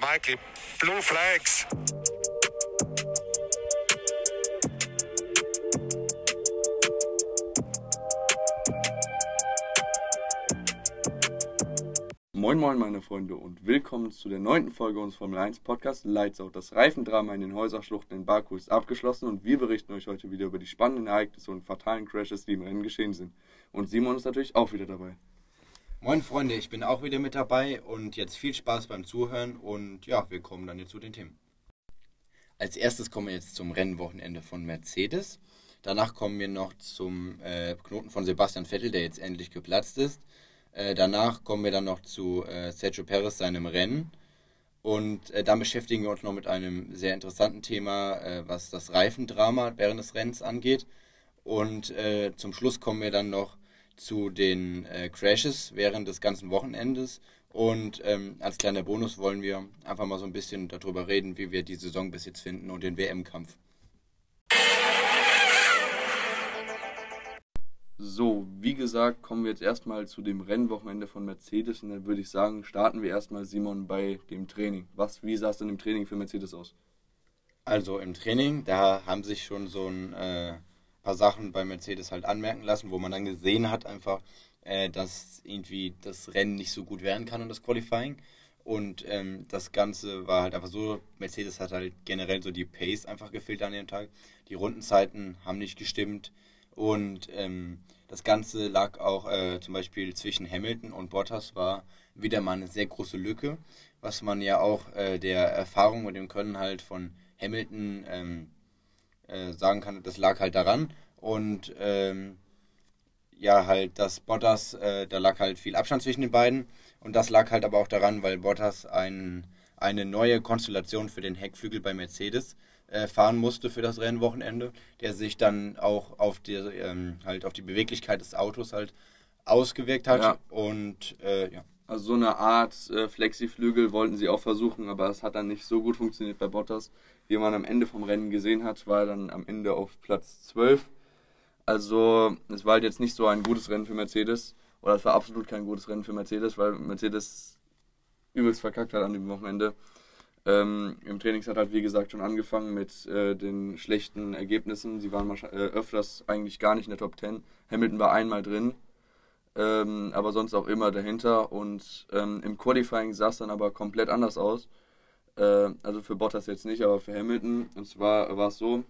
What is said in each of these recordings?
Mikey, blue flags. Moin Moin meine Freunde und willkommen zu der neunten Folge unseres Formel 1 Podcasts Lights Out. Das Reifendrama in den Häuserschluchten in Baku ist abgeschlossen und wir berichten euch heute wieder über die spannenden Ereignisse und fatalen Crashes, die im Rennen geschehen sind. Und Simon ist natürlich auch wieder dabei. Moin Freunde, ich bin auch wieder mit dabei und jetzt viel Spaß beim Zuhören und ja, wir kommen dann jetzt zu den Themen. Als erstes kommen wir jetzt zum Rennwochenende von Mercedes. Danach kommen wir noch zum äh, Knoten von Sebastian Vettel, der jetzt endlich geplatzt ist. Äh, danach kommen wir dann noch zu äh, Sergio Perez, seinem Rennen. Und äh, dann beschäftigen wir uns noch mit einem sehr interessanten Thema, äh, was das Reifendrama während des Rennens angeht. Und äh, zum Schluss kommen wir dann noch zu den äh, Crashes während des ganzen Wochenendes. Und ähm, als kleiner Bonus wollen wir einfach mal so ein bisschen darüber reden, wie wir die Saison bis jetzt finden und den WM-Kampf. So, wie gesagt, kommen wir jetzt erstmal zu dem Rennwochenende von Mercedes und dann würde ich sagen, starten wir erstmal Simon bei dem Training. Was, wie sah es denn im Training für Mercedes aus? Also im Training, da haben sich schon so ein äh, paar Sachen bei Mercedes halt anmerken lassen, wo man dann gesehen hat einfach, äh, dass irgendwie das Rennen nicht so gut werden kann und das Qualifying. Und ähm, das Ganze war halt einfach so, Mercedes hat halt generell so die Pace einfach gefehlt an dem Tag. Die Rundenzeiten haben nicht gestimmt. Und ähm, das Ganze lag auch äh, zum Beispiel zwischen Hamilton und Bottas war wieder mal eine sehr große Lücke, was man ja auch äh, der Erfahrung und dem Können halt von Hamilton ähm, äh, sagen kann, das lag halt daran. Und ähm, ja, halt, dass Bottas, äh, da lag halt viel Abstand zwischen den beiden. Und das lag halt aber auch daran, weil Bottas ein, eine neue Konstellation für den Heckflügel bei Mercedes äh, fahren musste für das Rennwochenende, der sich dann auch auf die, ähm, halt auf die Beweglichkeit des Autos halt ausgewirkt hat. Ja. Und äh, ja. Also so eine Art äh, Flexiflügel wollten sie auch versuchen, aber es hat dann nicht so gut funktioniert bei Bottas. Wie man am Ende vom Rennen gesehen hat, war er dann am Ende auf Platz 12. Also es war halt jetzt nicht so ein gutes Rennen für Mercedes. Oder es war absolut kein gutes Rennen für Mercedes, weil Mercedes übelst verkackt hat an dem Wochenende. Ähm, Im Trainings hat halt wie gesagt schon angefangen mit äh, den schlechten Ergebnissen. Sie waren äh, öfters eigentlich gar nicht in der Top 10. Hamilton war einmal drin, ähm, aber sonst auch immer dahinter. Und ähm, im Qualifying sah es dann aber komplett anders aus. Äh, also für Bottas jetzt nicht, aber für Hamilton. Und zwar war es so,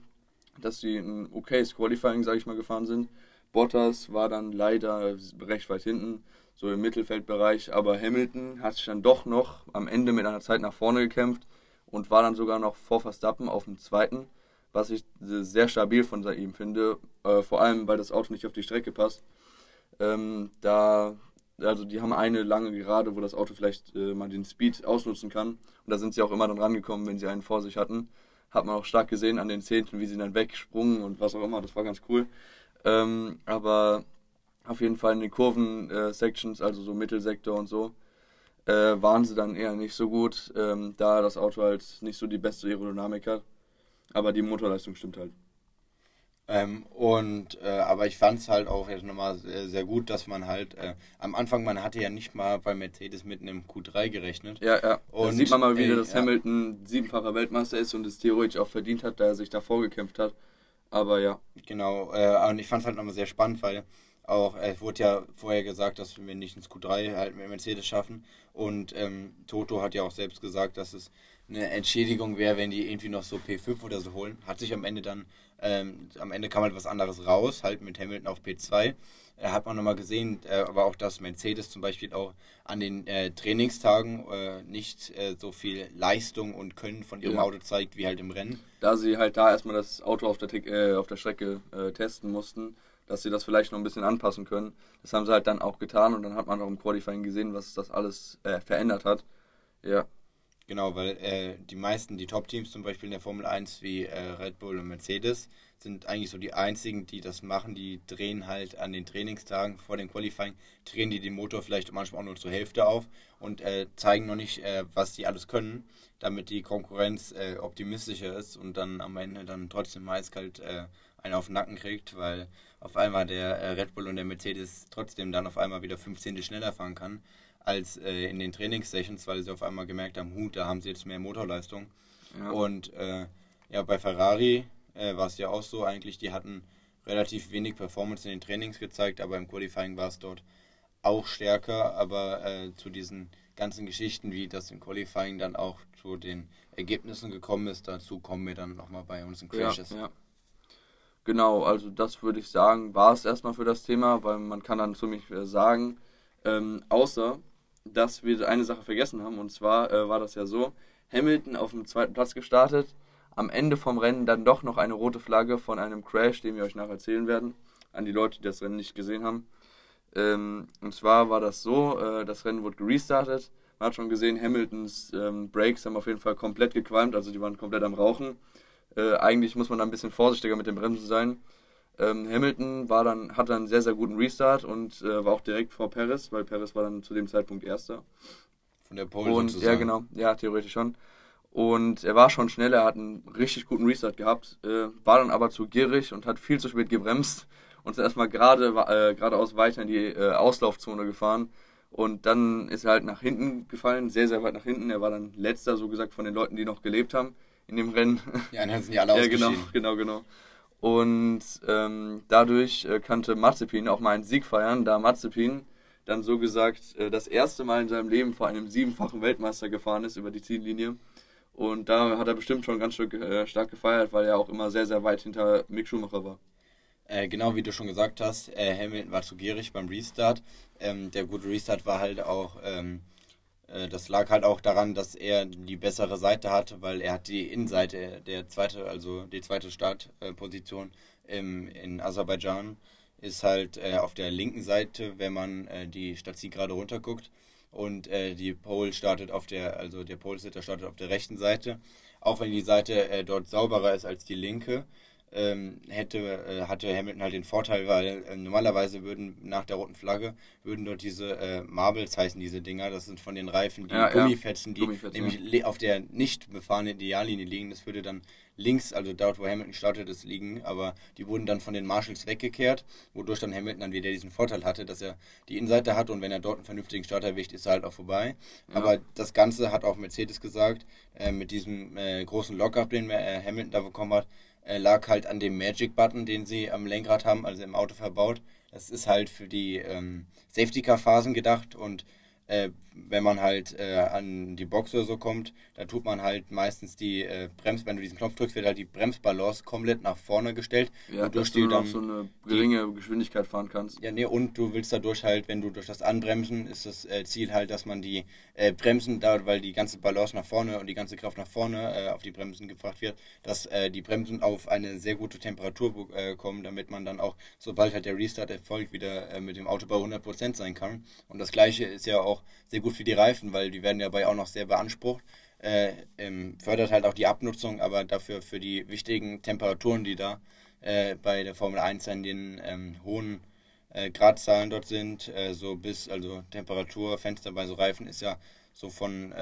dass sie ein okayes Qualifying, sage ich mal, gefahren sind. Bottas war dann leider recht weit hinten, so im Mittelfeldbereich, aber Hamilton hat sich dann doch noch am Ende mit einer Zeit nach vorne gekämpft und war dann sogar noch vor Verstappen auf dem zweiten, was ich sehr stabil von ihm finde, äh, vor allem weil das Auto nicht auf die Strecke passt. Ähm, da, also die haben eine lange Gerade, wo das Auto vielleicht äh, mal den Speed ausnutzen kann. Und da sind sie auch immer dann rangekommen, wenn sie einen vor sich hatten. Hat man auch stark gesehen an den Zehnten, wie sie dann wegsprungen und was auch immer. Das war ganz cool. Ähm, aber auf jeden Fall in den Kurven-Sections, also so Mittelsektor und so, äh, waren sie dann eher nicht so gut, ähm, da das Auto halt nicht so die beste Aerodynamik hat. Aber die Motorleistung stimmt halt. Ähm, und äh, aber ich fand es halt auch jetzt nochmal sehr, sehr gut, dass man halt äh, am Anfang, man hatte ja nicht mal bei Mercedes mit einem Q3 gerechnet. Ja, ja. da Und, sieht man mal wieder, ey, dass ja. Hamilton siebenfacher Weltmeister ist und es theoretisch auch verdient hat, da er sich da vorgekämpft hat. Aber ja, Genau, äh, und ich fand es halt nochmal sehr spannend, weil auch, äh, es wurde ja vorher gesagt, dass wir nicht ins Q3 halt mit Mercedes schaffen. Und ähm, Toto hat ja auch selbst gesagt, dass es eine Entschädigung wäre, wenn die irgendwie noch so P5 oder so holen. Hat sich am Ende dann, ähm, am Ende kam halt was anderes raus, halt mit Hamilton auf P2. Äh, hat man nochmal gesehen, äh, aber auch, dass Mercedes zum Beispiel auch an den äh, Trainingstagen äh, nicht äh, so viel Leistung und Können von ihrem Ja. Auto zeigt, wie halt im Rennen. da sie halt da erstmal das Auto auf der, Tick- äh, auf der Strecke testen mussten, dass sie das vielleicht noch ein bisschen anpassen können. Das haben sie halt dann auch getan und dann hat man auch im Qualifying gesehen, was das alles verändert hat. Ja, Genau, weil äh, die meisten, die Top-Teams zum Beispiel in der Formel 1 wie äh, Red Bull und Mercedes, sind eigentlich so die einzigen, die das machen. Die drehen halt an den Trainingstagen vor dem Qualifying, drehen die den Motor vielleicht manchmal auch nur zur Hälfte auf und äh, zeigen noch nicht, äh, was die alles können, damit die Konkurrenz äh, optimistischer ist und dann am Ende dann trotzdem eiskalt äh, einen auf den Nacken kriegt, weil auf einmal der Red Bull und der Mercedes trotzdem dann auf einmal wieder 15 schneller fahren kann als äh, in den Trainingssessions, weil sie auf einmal gemerkt haben, Hut, da haben sie jetzt mehr Motorleistung. Ja. Und äh, ja, bei Ferrari äh, war es ja auch so eigentlich, die hatten relativ wenig Performance in den Trainings gezeigt, aber im Qualifying war es dort auch stärker, aber äh, zu diesen ganzen Geschichten, wie das im Qualifying dann auch zu den Ergebnissen gekommen ist, dazu kommen wir dann nochmal bei uns in Crashes. Ja, ja. Genau, also das würde ich sagen, war es erstmal für das Thema, weil man kann dann ziemlich sagen, ähm, außer dass wir eine Sache vergessen haben, und zwar äh, war das ja so, Hamilton auf dem zweiten Platz gestartet, am Ende vom Rennen dann doch noch eine rote Flagge von einem Crash, den wir euch nachher erzählen werden, an die Leute, die das Rennen nicht gesehen haben. Ähm, und zwar war das so, äh, das Rennen wurde gerestartet. Man hat schon gesehen, Hamiltons ähm, Brakes haben auf jeden Fall komplett gequalmt, also die waren komplett am Rauchen. Äh, eigentlich muss man da ein bisschen vorsichtiger mit dem Bremsen sein. Ähm, Hamilton war dann, hatte einen sehr, sehr guten Restart und äh, war auch direkt vor Paris, weil Paris war dann zu dem Zeitpunkt Erster. Von der Pole und, sozusagen. Ja, genau. Ja, theoretisch schon. Und er war schon schnell, er hat einen richtig guten Restart gehabt, äh, war dann aber zu gierig und hat viel zu spät gebremst und ist erstmal gerade äh, geradeaus weiter in die äh, Auslaufzone gefahren. Und dann ist er halt nach hinten gefallen, sehr, sehr weit nach hinten. Er war dann letzter, so gesagt, von den Leuten, die noch gelebt haben in dem Rennen. Ja, dann sind die alle Ja, genau, genau, genau. Und ähm, dadurch äh, konnte Mazepin auch mal einen Sieg feiern, da Mazepin dann so gesagt äh, das erste Mal in seinem Leben vor einem siebenfachen Weltmeister gefahren ist über die Ziellinie. Und da hat er bestimmt schon ganz Stück, äh, stark gefeiert, weil er auch immer sehr, sehr weit hinter Mick Schumacher war. Äh, genau wie du schon gesagt hast, äh, Hamilton war zu gierig beim Restart. Ähm, der gute Restart war halt auch ähm, äh, das lag halt auch daran, dass er die bessere Seite hatte, weil er hat die Innenseite, der zweite, also die zweite Startposition im, in Aserbaidschan ist halt äh, auf der linken Seite, wenn man äh, die Stadt gerade runter guckt. Und äh, die Pole startet auf der, also der Pole Sitter startet auf der rechten Seite. Auch wenn die Seite äh, dort sauberer ist als die linke, ähm, hätte, äh, hatte Hamilton halt den Vorteil, weil äh, normalerweise würden nach der roten Flagge würden dort diese äh, Marbles heißen, diese Dinger, das sind von den Reifen, die ja, Gummifetzen, die Gummifetzen, nämlich ja. auf der nicht befahrenen Ideallinie liegen. Das würde dann links, also dort, wo Hamilton startet, ist liegen, aber die wurden dann von den Marshalls weggekehrt, wodurch dann Hamilton dann wieder diesen Vorteil hatte, dass er die Innenseite hat und wenn er dort einen vernünftigen Start erwischt, ist er halt auch vorbei. Ja. Aber das Ganze hat auch Mercedes gesagt, äh, mit diesem äh, großen Lockup, den äh, Hamilton da bekommen hat, lag halt an dem Magic-Button, den sie am Lenkrad haben, also im Auto verbaut. Das ist halt für die ähm, Safety-Car-Phasen gedacht und äh, wenn man halt äh, an die Box oder so kommt, da tut man halt meistens die äh, Brems, wenn du diesen Knopf drückst, wird halt die Bremsbalance komplett nach vorne gestellt. Ja, dass du dann so eine geringe die, Geschwindigkeit fahren kannst. Ja, nee, und du willst dadurch halt, wenn du durch das Anbremsen, ist das äh, Ziel halt, dass man die äh, Bremsen, da, weil die ganze Balance nach vorne und die ganze Kraft nach vorne äh, auf die Bremsen gebracht wird, dass äh, die Bremsen auf eine sehr gute Temperatur kommen, damit man dann auch, sobald halt der Restart erfolgt, wieder mit dem Auto bei 100% sein kann. Und das gleiche ist ja auch sehr gut für die Reifen, weil die werden dabei auch noch sehr beansprucht. Äh, ähm, fördert halt auch die Abnutzung, aber dafür für die wichtigen Temperaturen, die da äh, bei der Formel 1 an den ähm, hohen äh, Gradzahlen dort sind, äh, so bis, also Temperaturfenster bei so Reifen ist ja so von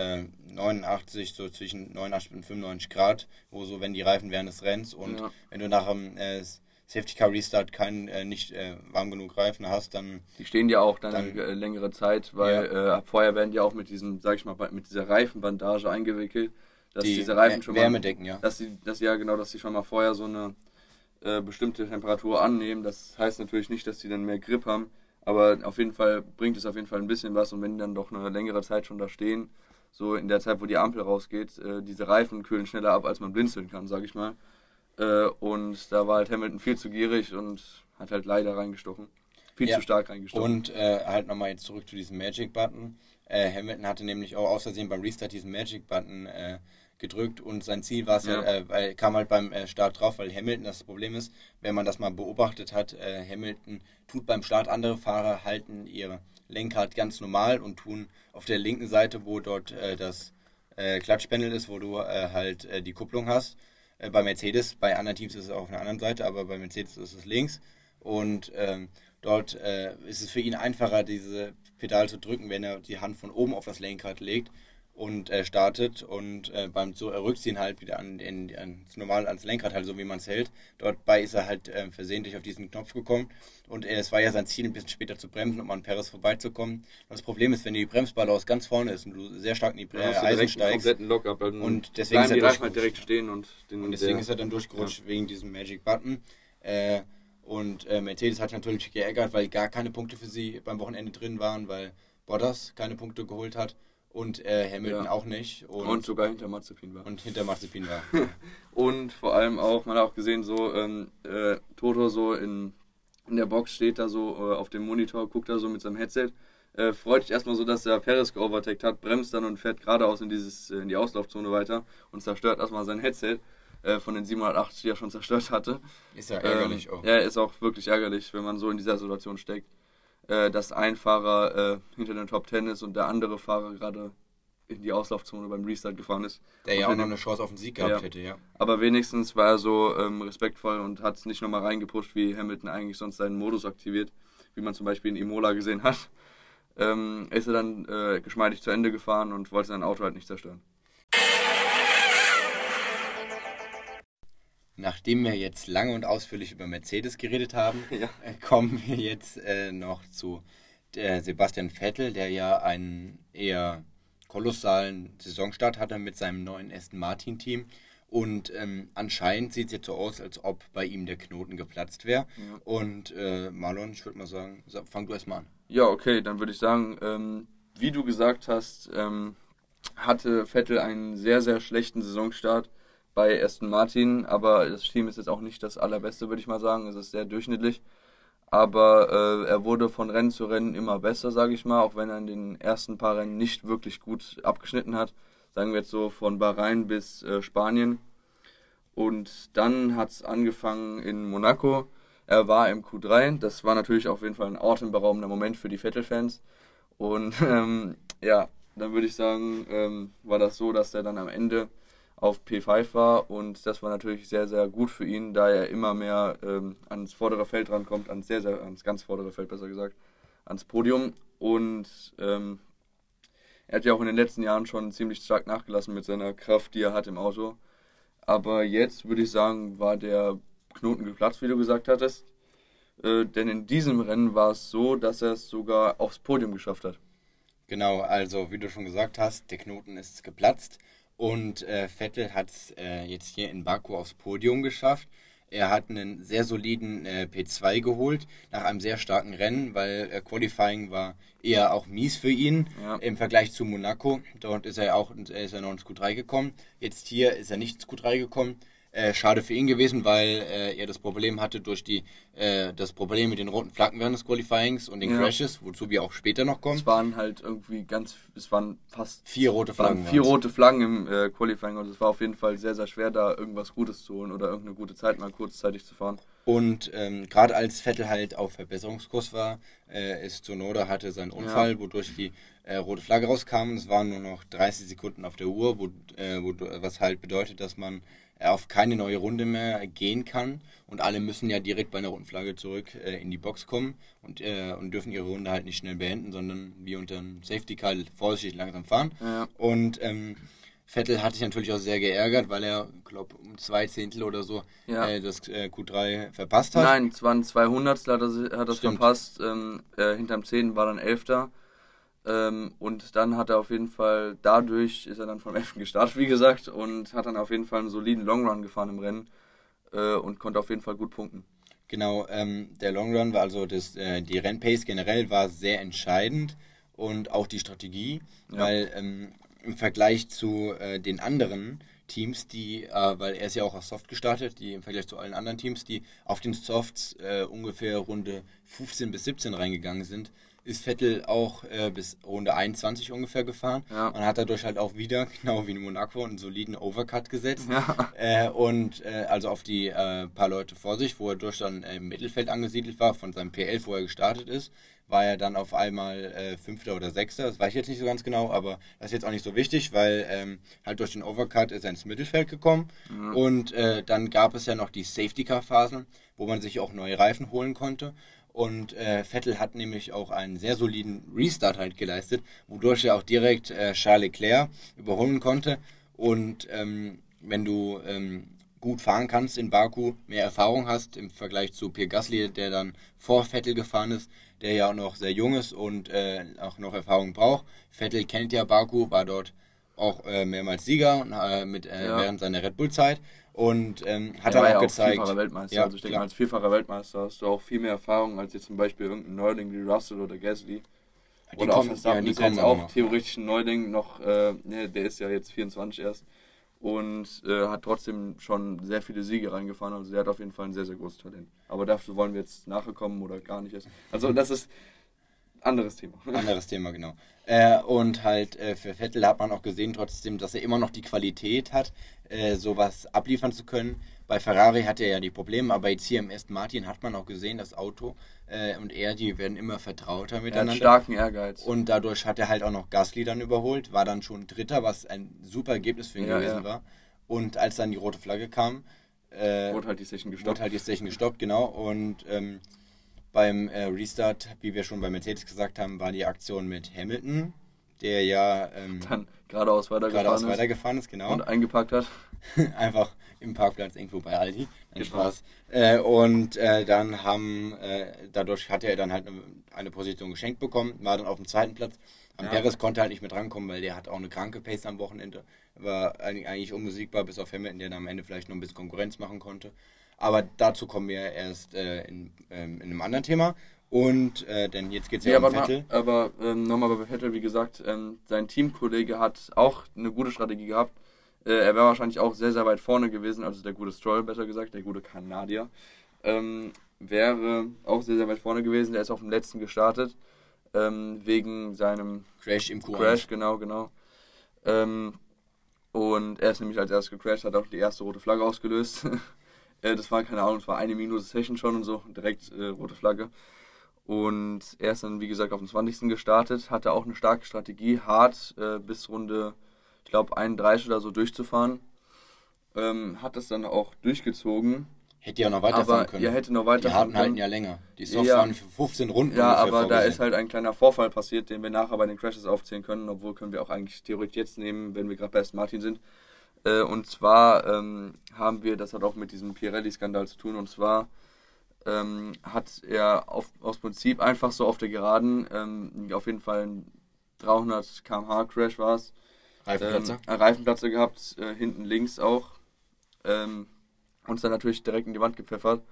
89, äh, so zwischen 89 und 95 Grad, wo so, wenn die Reifen während des Rennens und ja. wenn du nach dem äh, Safety Car Restart kein äh, nicht äh, warm genug Reifen hast, dann. Die stehen ja auch dann, dann eine längere Zeit, weil ja. äh, vorher werden die auch mit diesem, sag ich mal, mit dieser Reifenbandage eingewickelt, dass die diese Reifen schon Wärme mal, decken, ja. Dass sie, dass ja genau, dass sie schon mal vorher so eine äh, bestimmte Temperatur annehmen. Das heißt natürlich nicht, dass die dann mehr Grip haben, aber auf jeden Fall bringt es auf jeden Fall ein bisschen was und wenn die dann doch eine längere Zeit schon da stehen, so in der Zeit, wo die Ampel rausgeht, äh, diese Reifen kühlen schneller ab, als man blinzeln kann, sag ich mal. Äh, und da war halt Hamilton viel zu gierig und hat halt leider reingestochen. Viel ja. zu stark reingestochen. Und äh, halt nochmal jetzt zurück zu diesem Magic-Button. Äh, Hamilton hatte nämlich auch aus Versehen beim Restart diesen Magic-Button äh, gedrückt und sein Ziel war es ja, ja äh, weil, kam halt beim äh, Start drauf, weil Hamilton das Problem ist, wenn man das mal beobachtet hat, Hamilton tut beim Start andere Fahrer halten ihr Lenkrad ganz normal und tun auf der linken Seite, wo dort das Klatschpanel ist, wo du halt die Kupplung hast, äh, bei Mercedes, bei anderen Teams ist es auch auf einer anderen Seite, aber bei Mercedes ist es links. Und ähm, dort äh, ist es für ihn einfacher, diese Pedal zu drücken, wenn er die Hand von oben auf das Lenkrad legt. Und äh, startet und äh, beim Rückziehen halt wieder an, in, ans normal ans Lenkrad halt so wie man es hält. Dabei ist er halt äh, versehentlich auf diesen Knopf gekommen und äh, es war ja sein Ziel ein bisschen später zu bremsen, um an Perez vorbeizukommen. Und das Problem ist, wenn die Bremsballe aus ganz vorne ist und du sehr stark in die hast du Eisen steigst Lock-up. Und deswegen ist er halt durchgerutscht. direkt stehen und, den, Und deswegen der, ist er dann durchgerutscht wegen diesem Magic Button. Äh, und äh, Mercedes hat natürlich geärgert, weil gar keine Punkte für sie beim Wochenende drin waren, weil Bottas keine Punkte geholt hat und äh, Hamilton Ja. auch nicht. Und, und sogar hinter Mazepin war. und hinter Mazepin war. Und vor allem auch, man hat auch gesehen, so ähm, äh, Toto so in, in der Box steht da so äh, auf dem Monitor, guckt da so mit seinem Headset, äh, freut sich erstmal so, dass der Perez geovertakt hat, bremst dann und fährt geradeaus in, dieses, äh, in die Auslaufzone weiter und zerstört erstmal sein Headset äh, von den 780, die er schon zerstört hatte. Ist ja ärgerlich ähm, auch. Ja, ist auch wirklich ärgerlich, wenn man so in dieser Situation steckt, äh, dass ein Fahrer äh, hinter den Top 10 ist und der andere Fahrer gerade in die Auslaufzone beim Restart gefahren ist. Der ja auch noch eine Chance auf den Sieg gehabt Ja. hätte, ja. aber wenigstens war er so ähm, respektvoll und hat es nicht nochmal reingepusht, wie Hamilton eigentlich sonst seinen Modus aktiviert, wie man zum Beispiel in Imola gesehen hat. Ähm, ist er dann äh, geschmeidig zu Ende gefahren und wollte sein Auto halt nicht zerstören. Nachdem wir jetzt lange und ausführlich über Mercedes geredet haben, Ja. äh, kommen wir jetzt äh, noch zu äh, Sebastian Vettel, der ja einen eher kolossalen Saisonstart hatte mit seinem neuen Aston Martin Team. Und ähm, anscheinend sieht es jetzt so aus, als ob bei ihm der Knoten geplatzt wäre. Ja. Und äh, Marlon, ich würde mal sagen, sa- fang du erstmal an. Ja, okay, dann würde ich sagen, ähm, wie du gesagt hast, ähm, hatte Vettel einen sehr, sehr schlechten Saisonstart bei Aston Martin, aber das Team ist jetzt auch nicht das allerbeste, würde ich mal sagen. Es ist sehr durchschnittlich. Aber äh, er wurde von Rennen zu Rennen immer besser, sage ich mal, auch wenn er in den ersten paar Rennen nicht wirklich gut abgeschnitten hat. Sagen wir jetzt so von Bahrain bis äh, Spanien. Und dann hat es angefangen in Monaco. Er war im Q3. Das war natürlich auf jeden Fall ein atemberaubender Moment für die Vettel-Fans. Und ähm, ja, dann würde ich sagen, ähm, war das so, dass er dann am Ende auf P5 war und das war natürlich sehr, sehr gut für ihn, da er immer mehr ähm, ans vordere Feld rankommt, ans sehr, sehr, ans ganz vordere Feld besser gesagt, ans Podium und ähm, er hat ja auch in den letzten Jahren schon ziemlich stark nachgelassen mit seiner Kraft, die er hat im Auto. Aber jetzt würde ich sagen, war der Knoten geplatzt, wie du gesagt hattest. Äh, denn in diesem Rennen war es so, dass er es sogar aufs Podium geschafft hat. Genau, also wie du schon gesagt hast, der Knoten ist geplatzt und äh, Vettel hat es äh, jetzt hier in Baku aufs Podium geschafft. Er hat einen sehr soliden äh, P2 geholt nach einem sehr starken Rennen, weil äh, Qualifying war eher auch mies für ihn Ja. im Vergleich zu Monaco. Dort ist er auch äh, ist er noch ins Q3 gekommen. Jetzt hier ist er nicht ins Q3 gekommen. Äh, schade für ihn gewesen, weil äh, er das Problem hatte durch die äh, das Problem mit den roten Flaggen während des Qualifyings und den Ja. Crashes, wozu wir auch später noch kommen. Es waren halt irgendwie ganz, es waren fast Vier rote Flaggen. vier rote Flaggen im äh, Qualifying und es war auf jeden Fall sehr, sehr schwer, da irgendwas Gutes zu holen oder irgendeine gute Zeit mal kurzzeitig zu fahren. Und ähm, gerade als Vettel halt auf Verbesserungskurs war, äh, ist Sonoda hatte seinen Unfall, wodurch die äh, rote Flagge rauskam. Es waren nur noch 30 Sekunden auf der Uhr, wo, äh, wo, was halt bedeutet, dass man auf keine neue Runde mehr gehen kann. Und alle müssen ja direkt bei einer roten Flagge zurück äh, in die Box kommen und, äh, und dürfen ihre Runde halt nicht schnell beenden, sondern wie unter einem Safety Car vorsichtig langsam fahren. Ja. Und ähm, Vettel hat sich natürlich auch sehr geärgert, weil er, glaube um zwei Zehntel oder so Ja. äh, das äh, Q3 verpasst hat. Nein, es waren 200, hat er, hat er verpasst. Ähm, äh, hinterm 10 war dann 11. Ähm, und dann hat er auf jeden Fall, dadurch ist er dann vom 11. gestartet, wie gesagt, und hat dann auf jeden Fall einen soliden Long Run gefahren im Rennen äh, und konnte auf jeden Fall gut punkten. Genau, ähm, der Long Run war also das, äh, die Rennpace generell war sehr entscheidend und auch die Strategie, Ja. weil ähm, im Vergleich zu äh, den anderen Teams, die, äh, weil er ist ja auch auf Soft gestartet, die im Vergleich zu allen anderen Teams, die auf den Softs äh, ungefähr Runde 15 bis 17 reingegangen sind, ist Vettel auch äh, bis Runde 21 ungefähr gefahren Ja. und hat dadurch halt auch wieder, genau wie in Monaco, einen soliden Overcut gesetzt. Ja. Äh, und äh, also auf die äh, paar Leute vor sich, wo er durch dann im Mittelfeld angesiedelt war, von seinem P11, wo er gestartet ist, war er dann auf einmal äh, Fünfter oder Sechster. Das weiß ich jetzt nicht so ganz genau, aber das ist jetzt auch nicht so wichtig, weil ähm, halt durch den Overcut ist er ins Mittelfeld gekommen. Und äh, dann gab es ja noch die Safety Car Phasen, wo man sich auch neue Reifen holen konnte. Und äh, Vettel hat nämlich auch einen sehr soliden Restart halt geleistet, wodurch er auch direkt äh, Charles Leclerc überholen konnte. Und ähm, wenn du ähm, gut fahren kannst in Baku, mehr Erfahrung hast im Vergleich zu Pierre Gasly, der dann vor Vettel gefahren ist, der ja auch noch sehr jung ist und äh, auch noch Erfahrung braucht. Vettel kennt ja Baku, war dort auch äh, mehrmals Sieger äh, mit, äh, ja. während seiner Red Bull-Zeit und ähm, hat er dann auch ja gezeigt. Auch vierfacher Weltmeister. Ja, also ich denke mal, als vierfacher Weltmeister hast du auch viel mehr Erfahrung als jetzt zum Beispiel irgendein Neuling wie Russell oder Gasly. Die oder kommen, auch Verstappen ja, die ist jetzt auch noch. theoretisch ein Neuling noch, äh, ne, der ist ja jetzt 24 erst und äh, hat trotzdem schon sehr viele Siege reingefahren. Also der hat auf jeden Fall ein sehr, sehr großes Talent. Aber dafür wollen wir jetzt nachher kommen oder gar nicht erst. Also das ist anderes Thema. Anderes Thema, genau. Äh, und halt äh, für Vettel hat man auch gesehen trotzdem, dass er immer noch die Qualität hat, äh, sowas abliefern zu können. Bei Ferrari hat er ja die Probleme, aber jetzt hier im Aston Martin hat man auch gesehen, das Auto äh, und er, die werden immer vertrauter miteinander. Er hat starken Ehrgeiz. Und dadurch hat er halt auch noch Gasly dann überholt, war dann schon Dritter, was ein super Ergebnis für ihn ja, gewesen ja. war. Und als dann die rote Flagge kam, äh, wurde halt die Session gestoppt. Wurde halt die Session gestoppt, genau. Und ähm, beim äh, Restart, wie wir schon bei Mercedes gesagt haben, war die Aktion mit Hamilton, der ja ähm, dann geradeaus weitergefahren, geradeaus ist, weitergefahren ist, genau. Und eingepackt hat. Einfach im Parkplatz irgendwo bei Aldi. Ein Spaß. Äh, und äh, dann haben, äh, dadurch hat er dann halt eine, eine, Position geschenkt bekommen, war dann auf dem zweiten Platz. Am ja. Perez konnte halt nicht mit rankommen, weil der hat auch eine kranke Pace am Wochenende. War eigentlich unbesiegbar, bis auf Hamilton, der dann am Ende vielleicht noch ein bisschen Konkurrenz machen konnte. Aber dazu kommen wir erst äh, in, ähm, in einem anderen Thema. Und äh, denn jetzt geht es ja, ja, um aber Vettel. Mal, aber ähm, nochmal bei Vettel, wie gesagt, ähm, sein Teamkollege hat auch eine gute Strategie gehabt. Äh, er wäre wahrscheinlich auch sehr, sehr weit vorne gewesen, also der gute Stroll, besser gesagt, der gute Kanadier. Ähm, wäre auch sehr, sehr weit vorne gewesen. Der ist auf dem letzten gestartet. Ähm, wegen seinem Crash im Q1. Crash, genau, genau. Ähm, und er ist nämlich als erstes gecrashed, hat auch die erste rote Flagge ausgelöst. Äh, das war, keine Ahnung, es war eine Minute Session schon und so, direkt äh, rote Flagge. Und er ist dann, wie gesagt, auf dem 20. gestartet, hatte auch eine starke Strategie, hart äh, bis Runde, ich glaube, 31 oder so durchzufahren. Ähm, hat das dann auch durchgezogen. Hätte ja noch weiterfahren können. Ja, hätte noch weiterfahren Die harten halten ja länger. Die Softs ja, waren für 15 Runden. Ja, aber da ist halt ein kleiner Vorfall passiert, den wir nachher bei den Crashes aufzählen können. Obwohl können wir auch eigentlich theoretisch jetzt nehmen, wenn wir gerade bei Aston Martin sind. Äh, und zwar ähm, haben wir, das hat auch mit diesem Pirelli-Skandal zu tun, und zwar ähm, hat er auf, aus Prinzip einfach so auf der Geraden, ähm, auf jeden Fall ein 300 km/h Crash war es. Reifenplatzer? Ähm, Reifenplatzer gehabt, äh, hinten links auch. Ähm, uns dann natürlich direkt in die Wand gepfeffert.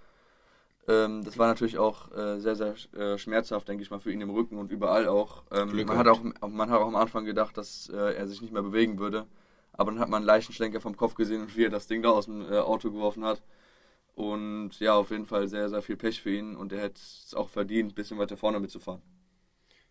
Ähm, das war natürlich auch äh, sehr, sehr äh, schmerzhaft, denke ich mal, für ihn im Rücken und überall auch. Ähm, man, hat auch man hat auch am Anfang gedacht, dass äh, er sich nicht mehr bewegen würde. Aber dann hat man einen Leichenschlenker vom Kopf gesehen und wie er das Ding da aus dem äh, Auto geworfen hat. Und ja, auf jeden Fall sehr, sehr viel Pech für ihn und er hätte es auch verdient, ein bisschen weiter vorne mitzufahren.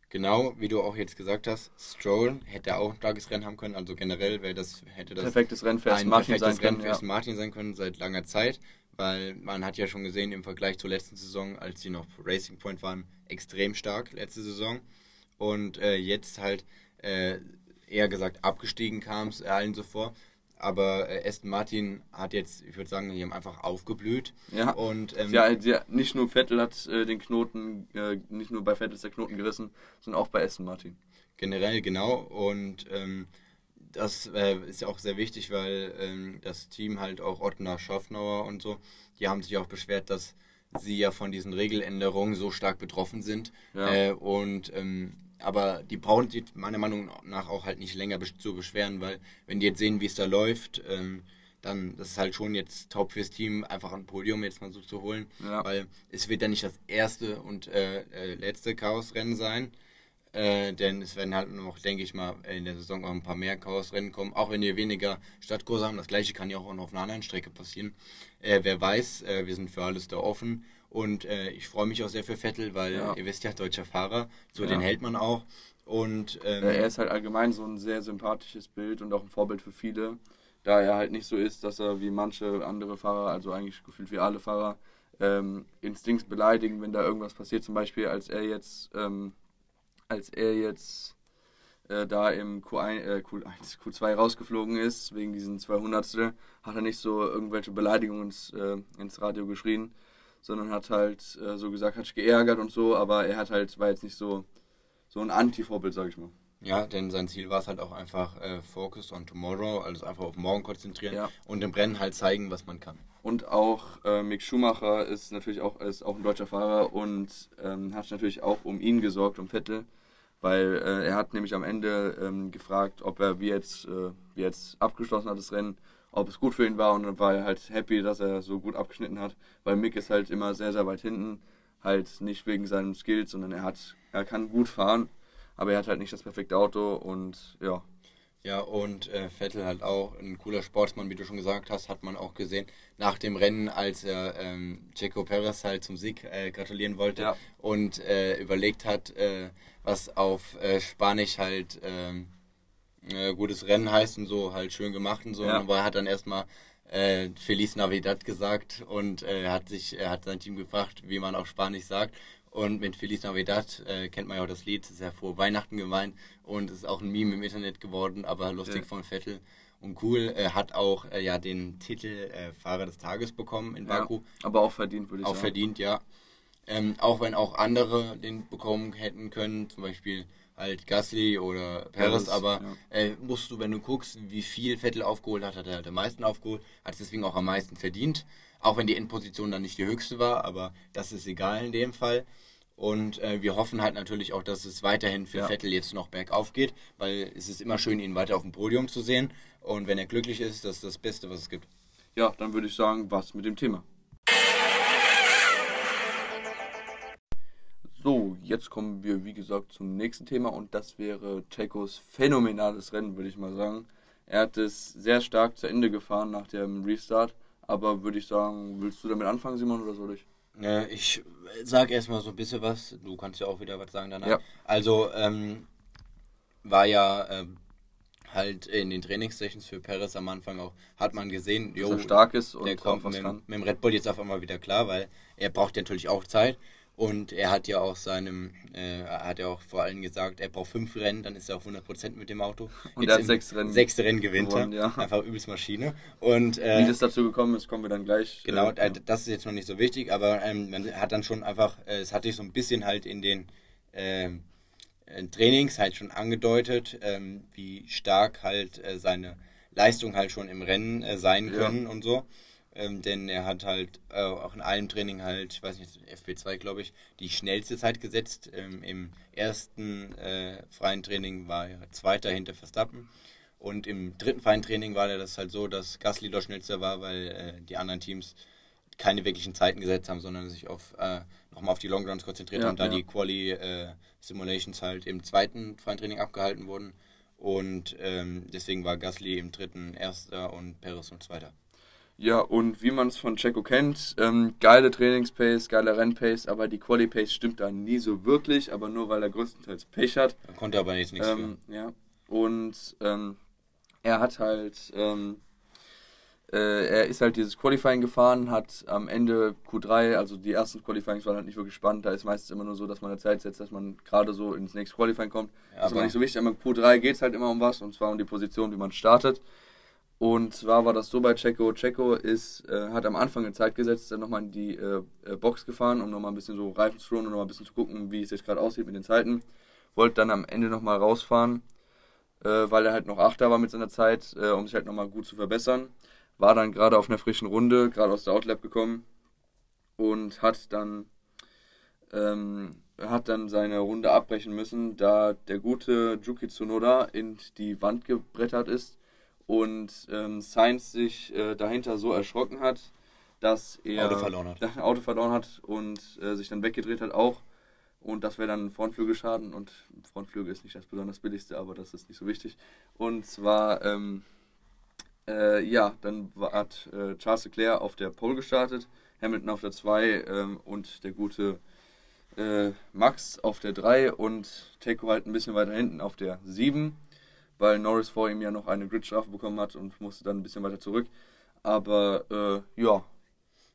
Genau, wie du auch jetzt gesagt hast, Stroll hätte auch ein starkes Rennen haben können. Also generell wäre das hätte das perfektes Rennen für ein Martin perfektes sein Rennen können, für ja. Martin sein können seit langer Zeit, weil man hat ja schon gesehen im Vergleich zur letzten Saison, als sie noch Racing Point waren, extrem stark letzte Saison und äh, jetzt halt äh, eher gesagt abgestiegen kam es allen so vor. Aber äh, Aston Martin hat jetzt, ich würde sagen, die haben einfach aufgeblüht. Ja. Und, ähm, ja, ja, nicht nur Vettel hat äh, den Knoten, äh, nicht nur bei Vettel ist der Knoten gerissen, sondern auch bei Aston Martin. Generell, genau. Und ähm, das äh, ist ja auch sehr wichtig, weil ähm, das Team halt auch Ottner Schaffnauer und so, die haben sich auch beschwert, dass sie ja von diesen Regeländerungen so stark betroffen sind. Ja. Äh, und ähm, aber die brauchen sich meiner Meinung nach auch halt nicht länger zu beschweren, weil wenn die jetzt sehen, wie es da läuft, ähm, dann das ist halt schon jetzt top fürs Team, einfach ein Podium jetzt mal so zu holen, ja. weil es wird ja nicht das erste und äh, äh, letzte Chaosrennen sein, äh, denn es werden halt noch, denke ich mal, in der Saison auch ein paar mehr Chaosrennen kommen, auch wenn wir weniger Stadtkurse haben, das gleiche kann ja auch noch auf einer anderen Strecke passieren. Äh, wer weiß, äh, wir sind für alles da offen und äh, ich freue mich auch sehr für Vettel, weil ja. ihr wisst ja, deutscher Fahrer, so ja. den hält man auch. Und ähm, er ist halt allgemein so ein sehr sympathisches Bild und auch ein Vorbild für viele, da er halt nicht so ist, dass er wie manche andere Fahrer, also eigentlich gefühlt wie alle Fahrer, ähm, Instinkts beleidigen, wenn da irgendwas passiert. Zum Beispiel, als er jetzt, ähm, als er jetzt äh, da im Q1, äh, Q1, Q2 rausgeflogen ist, wegen diesen 200. hat er nicht so irgendwelche Beleidigungen ins, äh, ins Radio geschrien, sondern hat halt äh, so gesagt, hat sich geärgert und so, aber er hat halt, war jetzt nicht so, so ein Anti-Vorbild, sag ich mal. Ja, denn sein Ziel war es halt auch einfach äh, Focus on Tomorrow, also einfach auf morgen konzentrieren Ja. und im Rennen halt zeigen, was man kann. Und auch äh, Mick Schumacher ist natürlich auch, ist auch ein deutscher Fahrer und ähm, hat natürlich auch um ihn gesorgt, um Vettel, weil äh, er hat nämlich am Ende ähm, gefragt, ob er wie jetzt, äh, wie jetzt abgeschlossen hat das Rennen, ob es gut für ihn war und dann war er halt happy, dass er so gut abgeschnitten hat, weil Mick ist halt immer sehr, sehr weit hinten, halt nicht wegen seinen Skills, sondern er hat, er kann gut fahren, aber er hat halt nicht das perfekte Auto und ja, Ja, und äh, Vettel halt auch ein cooler Sportsmann, wie du schon gesagt hast, hat man auch gesehen nach dem Rennen, als er ähm, Checo Perez halt zum Sieg äh, gratulieren wollte Ja. und äh, überlegt hat, äh, was auf äh, Spanisch halt ähm, äh, gutes Rennen heißt und so halt schön gemacht und so. Ja. Aber er hat dann erstmal äh, Feliz Navidad gesagt und äh, hat sich, er hat sein Team gefragt, wie man auf Spanisch sagt. Und mit Feliz Navidad äh, kennt man ja auch das Lied, ist ja frohe Weihnachten gemeint und ist auch ein Meme im Internet geworden, aber lustig Ja. von Vettel und cool. Er hat auch äh, ja den Titel äh, Fahrer des Tages bekommen in ja Baku. aber auch verdient, würde ich Auch sagen. verdient, ja. Ähm, auch wenn auch andere den bekommen hätten können, zum Beispiel halt Gasly oder Perez, aber ja. äh, musst du, wenn du guckst, wie viel Vettel aufgeholt hat, hat er halt am meisten aufgeholt, hat es deswegen auch am meisten verdient. Auch wenn die Endposition dann nicht die höchste war, aber das ist egal in dem Fall. Und äh, wir hoffen halt natürlich auch, dass es weiterhin für Ja. Vettel jetzt noch bergauf geht, weil es ist immer schön, ihn weiter auf dem Podium zu sehen. Und wenn er glücklich ist, das ist das Beste, was es gibt. Ja, dann würde ich sagen, was mit dem Thema. So, jetzt kommen wir, wie gesagt, zum nächsten Thema und das wäre Checos phänomenales Rennen, würde ich mal sagen. Er hat es sehr stark zu Ende gefahren nach dem Restart, aber würde ich sagen, willst du damit anfangen, Simon, oder soll ich? Äh, ich sag erstmal so ein bisschen was. Du kannst ja auch wieder was sagen danach. Ja. Also, ähm, war ja ähm, halt in den Trainingssessions für Perez am Anfang auch, hat man gesehen, jo, stark ist und der kommt mit, mit dem Red Bull jetzt auf einmal wieder klar, weil er braucht ja natürlich auch Zeit. Und er hat ja auch seinem, äh, hat ja auch vor allem gesagt, er braucht fünf Rennen, dann ist er auf 100% mit dem Auto. Und Jetzt er hat sechs Rennen Sechste Rennen gewinnt er. ja. Einfach übelst Maschine. Und, äh, Wie das dazu gekommen ist, kommen wir dann gleich. Genau, äh, äh, das ist jetzt noch nicht so wichtig, aber ähm, man hat dann schon einfach, äh, es hatte ich so ein bisschen halt in den ähm, äh, Trainings halt schon angedeutet, ähm, wie stark halt äh, seine Leistung halt schon im Rennen äh, sein Ja. können und so. Ähm, denn er hat halt äh, auch in allem Training halt, ich weiß nicht, FP2 glaube ich, die schnellste Zeit gesetzt. Ähm, Im ersten äh, freien Training war er Zweiter hinter Verstappen. Und im dritten freien Training war das halt so, dass Gasly dort schnellster war, weil äh, die anderen Teams keine wirklichen Zeiten gesetzt haben, sondern sich auf äh, nochmal auf die Long Runs konzentriert Ja, haben, da ja. die Quali äh, Simulations halt im zweiten freien Training abgehalten wurden. Und ähm, deswegen war Gasly im dritten erster und Perez und zweiter. Ja, und wie man es von Checo kennt, ähm, geile Trainingspace, geile Rennpace, aber die Quali-Pace stimmt da nie so wirklich, aber nur weil er größtenteils Pech hat. Da konnte aber jetzt nichts Ähm, ja. Und ähm, er hat halt, ähm, äh, er ist halt dieses Qualifying gefahren, hat am Ende Q3, also die ersten Qualifyings waren halt nicht wirklich spannend. Da ist meistens immer nur so, dass man eine Zeit setzt, dass man gerade so ins nächste Qualifying kommt. Ja, das ist aber- nicht so wichtig, aber Q3 geht es halt immer um was, und zwar um die Position, wie man startet. Und zwar war das so bei Checo. Checo ist, äh, hat am Anfang eine Zeit gesetzt, dann nochmal in die äh, äh, Box gefahren, um nochmal ein bisschen so Reifen zu scronen und nochmal ein bisschen zu gucken, wie es jetzt gerade aussieht mit den Zeiten. Wollte dann am Ende nochmal rausfahren, äh, weil er halt noch Achter war mit seiner Zeit, äh, um sich halt nochmal gut zu verbessern. War dann gerade auf einer frischen Runde, gerade aus der Outlap gekommen und hat dann ähm, hat dann seine Runde abbrechen müssen, da der gute Yuki Tsunoda in die Wand gebrettert ist und ähm, Sainz sich äh, dahinter so erschrocken hat, dass er Auto verloren hat. das Auto verloren hat und äh, sich dann weggedreht hat auch. Und das wäre dann ein Frontflügelschaden und Frontflügel ist nicht das besonders billigste, aber das ist nicht so wichtig. Und zwar, ähm, äh, ja, dann hat äh, Charles Leclerc auf der Pole gestartet, Hamilton auf der 2 ähm, und der gute äh, Max auf der 3 und Teco halt ein bisschen weiter hinten auf der 7, weil Norris vor ihm ja noch eine Gridstrafe bekommen hat und musste dann ein bisschen weiter zurück. Aber äh, ja,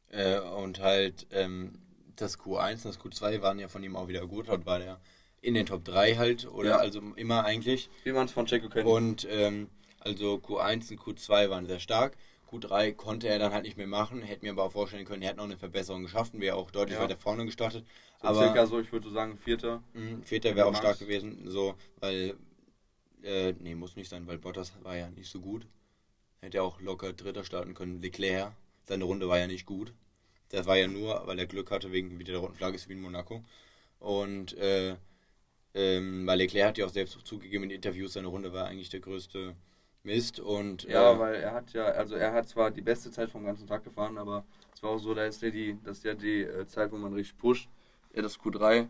Äh, und halt ähm, das Q1 und das Q2 waren ja von ihm auch wieder gut. Dort war der in den Top 3 halt, oder Ja. also immer eigentlich. wie man es von Checo kennt. Und ähm, also Q1 und Q2 waren sehr stark. Q3 konnte er dann halt nicht mehr machen, hätte mir aber auch vorstellen können, er hätte noch eine Verbesserung geschaffen, wäre auch deutlich Ja. weiter vorne gestartet. So aber circa so, ich würde so sagen, Vierter. mh, Vierter wäre auch stark gewesen, so, weil, äh, nee, muss nicht sein, weil Bottas war ja nicht so gut. Hätte auch locker Dritter starten können. Leclerc, seine Runde war ja nicht gut. Das war ja nur, weil er Glück hatte wegen wieder der roten Flagge ist wie in Monaco. Und äh, ähm, weil Leclerc hat ja auch selbst zugegeben in Interviews, seine Runde war eigentlich der größte Mist. Und Ja, äh, weil er hat ja, also er hat zwar die beste Zeit vom ganzen Tag gefahren, aber es war auch so, da ist ja die, das ist ja die äh, Zeit, wo man richtig pusht. Ja, das Q3.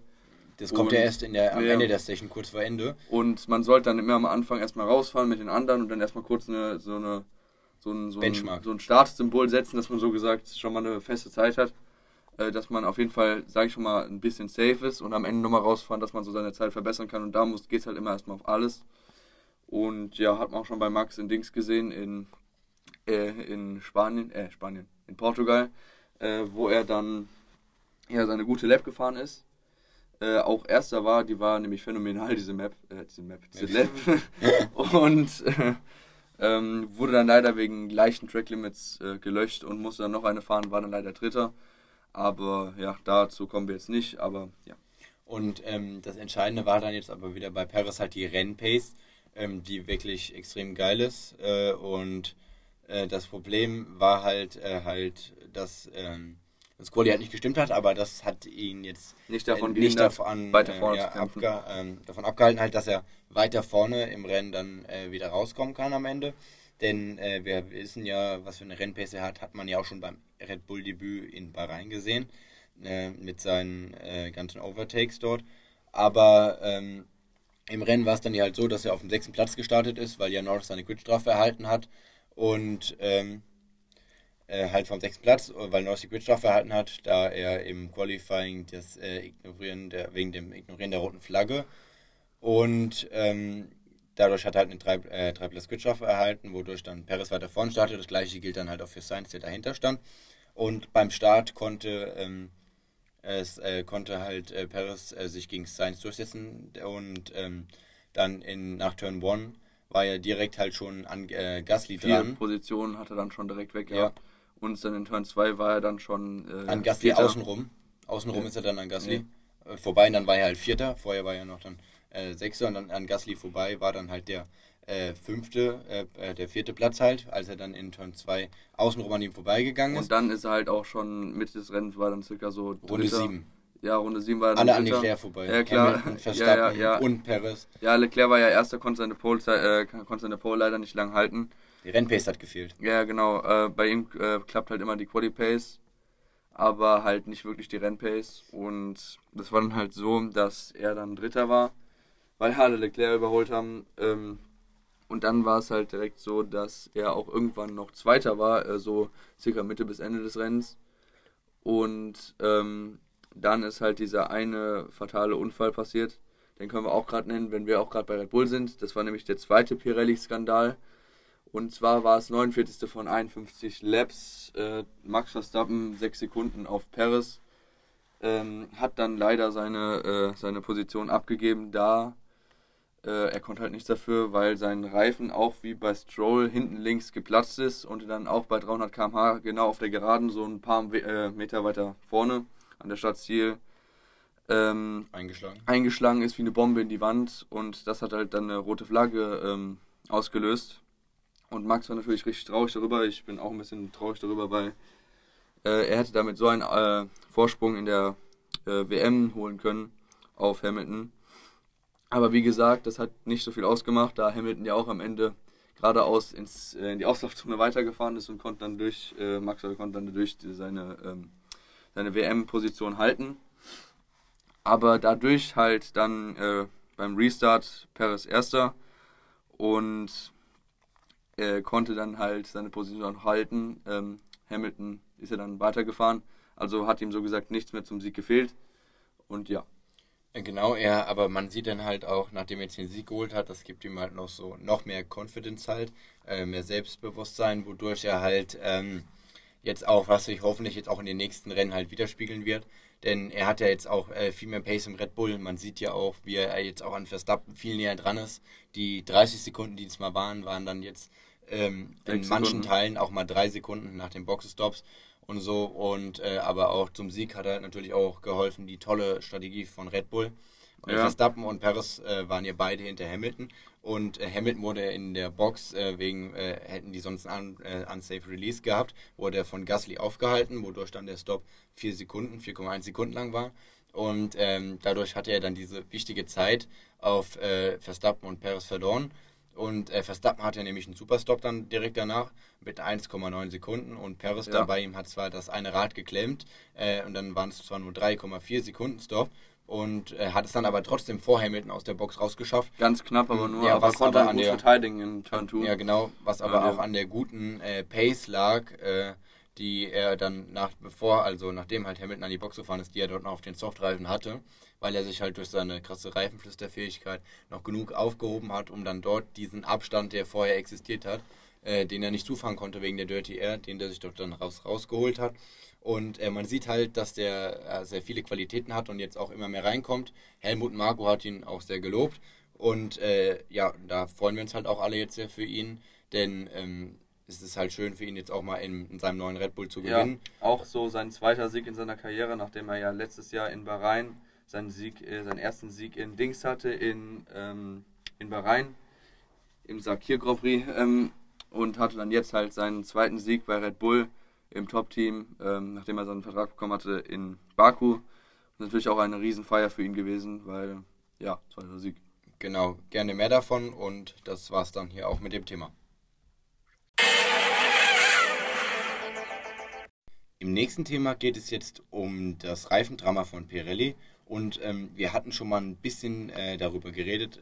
Das kommt ja und- erst in der, am ja. Ende der Session, kurz vor Ende. Und man sollte dann immer am Anfang erstmal rausfahren mit den anderen und dann erstmal kurz eine, so eine so ein, so ein, Benchmark. so ein Startsymbol setzen, dass man so gesagt schon mal eine feste Zeit hat. Äh, dass man auf jeden Fall, sage ich schon mal, ein bisschen safe ist und am Ende nochmal rausfahren, dass man so seine Zeit verbessern kann. Und da geht es halt immer erstmal auf alles. Und ja, hat man auch schon bei Max in Dings gesehen, in, äh, in Spanien, äh, Spanien, in Portugal, äh, wo er dann ja seine gute Lap gefahren ist. Äh, auch erster war, die war nämlich phänomenal, diese Map, äh, diese Map, diese Lap. und äh, ähm, wurde dann leider wegen leichten Tracklimits äh, gelöscht und musste dann noch eine fahren, war dann leider Dritter. Aber ja, dazu kommen wir jetzt nicht, aber ja. Und ähm, das Entscheidende war dann jetzt aber wieder bei Paris halt die Rennpace, ähm, die wirklich extrem geil ist. Äh, und das Problem war halt, halt dass ähm, das Quali halt nicht gestimmt hat, aber das hat ihn jetzt Nicht davon äh, nicht davon, weiter äh, vorne ja, zu kämpfen. abge ähm, davon abgehalten halt, dass er weiter vorne im Rennen dann äh, wieder rauskommen kann am Ende. Denn äh, wir wissen ja, was für eine Rennpace er hat, hat man ja auch schon beim Red Bull Debüt in Bahrain gesehen, äh, mit seinen äh, ganzen Overtakes dort. Aber ähm, im Rennen war es dann ja halt so, dass er auf dem sechsten Platz gestartet ist, weil ja Norris seine Quitstrafe erhalten hat und ähm, äh, halt vom sechsten Platz, weil Norris die Quitstrafe erhalten hat, da er im Qualifying das äh, Ignorieren der, wegen dem Ignorieren der roten Flagge und ähm, dadurch hat er halt eine drei, äh, drei Platz Quitstrafe erhalten, wodurch dann Perez weiter vorne startet. Das gleiche gilt dann halt auch für Sainz, der dahinter stand. Und beim Start konnte ähm, es äh, konnte halt äh, Perez äh, sich gegen Sainz durchsetzen und ähm, dann in nach Turn 1 war er direkt halt schon an äh, Gasly Vier dran. Positionen hat er dann schon direkt weg Ja. Und dann in Turn 2 war er dann schon äh, An Gasly Vierter. außenrum. Außenrum Ja. ist er dann an Gasly äh, vorbei und dann war er halt Vierter. Vorher war er noch dann äh, Sechster und dann an Gasly vorbei war dann halt der äh, fünfte, äh, äh, der vierte Platz halt, als er dann in Turn 2 außenrum an ihm vorbeigegangen ist. Und dann ist er halt auch schon Mitte des Rennens, war dann circa so Runde Dritter. 7. Ja, Runde 7 war dann Alle an. Leclerc vorbei. Ja, klar. Ja, Verstappen ja, ja. und Perez. Ja, Leclerc war ja erster, konnte seine Pole, äh, konnte seine Pole leider nicht lang halten. Die Rennpace hat gefehlt. Ja, genau. Äh, bei ihm äh, klappt halt immer die Quali Pace, aber halt nicht wirklich die Rennpace. Und das war dann halt so, dass er dann Dritter war, weil alle Leclerc überholt haben. Ähm, und dann war es halt direkt so, dass er auch irgendwann noch Zweiter war, äh, so circa Mitte bis Ende des Rennens. Und ähm, dann ist halt dieser eine fatale Unfall passiert. Den können wir auch gerade nennen, wenn wir auch gerade bei Red Bull sind. Das war nämlich der zweite Pirelli-Skandal. Und zwar war es 49. von 51 Laps. Äh, Max Verstappen 6 Sekunden auf Perez. Ähm, hat dann leider seine, äh, seine Position abgegeben, da äh, er konnte halt nichts dafür, weil sein Reifen auch wie bei Stroll hinten links geplatzt ist und dann auch bei 300 km/h genau auf der Geraden so ein paar äh, Meter weiter vorne an der Stadtziel ähm, Eingeschlagen. eingeschlagen ist wie eine Bombe in die Wand und das hat halt dann eine rote Flagge ähm, ausgelöst. Und Max war natürlich richtig traurig darüber. Ich bin auch ein bisschen traurig darüber, weil äh, er hätte damit so einen äh, Vorsprung in der äh, WM holen können auf Hamilton. Aber wie gesagt, das hat nicht so viel ausgemacht, da Hamilton ja auch am Ende geradeaus ins, äh, in die Auslaufzone weitergefahren ist und konnte dann durch, äh, Max konnte dann durch seine, ähm, seine WM-Position halten. Aber dadurch halt dann äh, beim Restart Perez erster und äh, konnte dann halt seine Position halten. Ähm, Hamilton ist ja dann weitergefahren, also hat ihm so gesagt nichts mehr zum Sieg gefehlt. Und ja, Ja, Genau, ja, aber man sieht dann halt auch, nachdem er jetzt den Sieg geholt hat, das gibt ihm halt noch so noch mehr Confidence halt, äh, mehr Selbstbewusstsein, wodurch er halt ähm, jetzt auch, was sich hoffentlich jetzt auch in den nächsten Rennen halt widerspiegeln wird. Denn er hat ja jetzt auch äh, viel mehr Pace im Red Bull. Man sieht ja auch, wie er jetzt auch an Verstappen viel näher dran ist. Die 30 Sekunden, die es mal waren, waren dann jetzt ähm, in manchen. Teilen auch mal drei Sekunden nach den Boxenstops und so. Und äh, aber auch zum Sieg hat halt natürlich auch geholfen die tolle Strategie von Red Bull. Äh, Ja. Verstappen und Perez äh, waren ja beide hinter Hamilton und äh, Hamilton wurde in der Box äh, wegen äh, hätten die sonst einen äh, unsafe Release gehabt, wurde er von Gasly aufgehalten, wodurch dann der Stop 4 Sekunden, 4,1 Sekunden lang war und ähm, dadurch hatte er dann diese wichtige Zeit auf Verstappen und Perez verloren und äh, Verstappen hatte nämlich einen Superstop dann direkt danach mit 1,9 Sekunden und Perez Ja. dann bei ihm hat zwar das eine Rad geklemmt äh, und dann waren es zwar nur 3,4 Sekunden Stop und äh, hat es dann aber trotzdem vor Hamilton aus der Box rausgeschafft. Ganz knapp, aber nur, Ja, aber was konnte aber er an gut der- verteidigen in Turn 2. Ja, genau, was aber Ja, auch an der guten äh, Pace lag, äh, die er dann nach, bevor, also nachdem halt Hamilton an die Box gefahren ist, die er dort noch auf den Softreifen hatte, weil er sich halt durch seine krasse Reifenflüsterfähigkeit noch genug aufgehoben hat, um dann dort diesen Abstand, der vorher existiert hat, äh, den er nicht zufahren konnte wegen der Dirty Air, den der sich dort dann raus, rausgeholt hat. Und äh, man sieht halt, dass der äh, sehr viele Qualitäten hat und jetzt auch immer mehr reinkommt. Helmut Marko hat ihn auch sehr gelobt. Und äh, ja, da freuen wir uns halt auch alle jetzt sehr für ihn, denn ähm, es ist halt schön für ihn jetzt auch mal in, in seinem neuen Red Bull zu Ja, gewinnen. auch so sein zweiter Sieg in seiner Karriere, nachdem er ja letztes Jahr in Bahrain seinen Sieg, äh, seinen ersten Sieg in Dings hatte, in, ähm, in Bahrain, im Sakir Grand Prix, ähm, und hatte dann jetzt halt seinen zweiten Sieg bei Red Bull im Top-Team, ähm, nachdem er seinen Vertrag bekommen hatte in Baku. Natürlich auch eine Riesenfeier für ihn gewesen, weil, ja, zweiter Sieg. Genau, gerne mehr davon und das war's dann hier auch mit dem Thema. Im nächsten Thema geht es jetzt um das Reifendrama von Pirelli und ähm, wir hatten schon mal ein bisschen äh, darüber geredet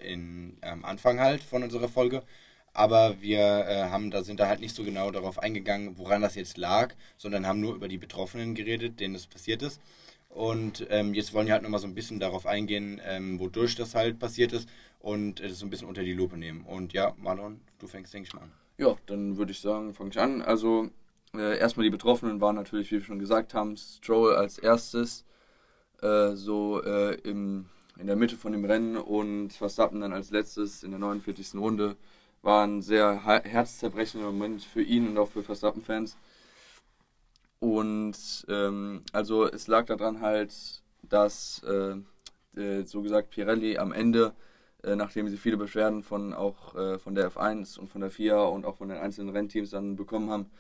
am Anfang halt von unserer Folge, aber wir äh, haben da sind da halt nicht so genau darauf eingegangen, woran das jetzt lag, sondern haben nur über die Betroffenen geredet, denen das passiert ist. Und ähm, jetzt wollen wir halt nochmal so ein bisschen darauf eingehen, ähm, wodurch das halt passiert ist und äh, das so ein bisschen unter die Lupe nehmen. Und ja, Marlon, du fängst, denke ich mal an. Ja, dann würde ich sagen, fange ich an. Also äh, erstmal die Betroffenen waren natürlich, wie wir schon gesagt haben, Stroll als erstes, äh, so äh, im, in der Mitte von dem Rennen und Verstappen dann als letztes in der 49. Runde. War ein sehr he- herzzerbrechender Moment für ihn und auch für Verstappen-Fans. Und ähm, also es lag daran halt, dass äh, äh, so gesagt Pirelli am Ende äh, nachdem sie viele Beschwerden von auch äh, von der F1 und von der FIA und auch von den einzelnen Rennteams dann bekommen haben,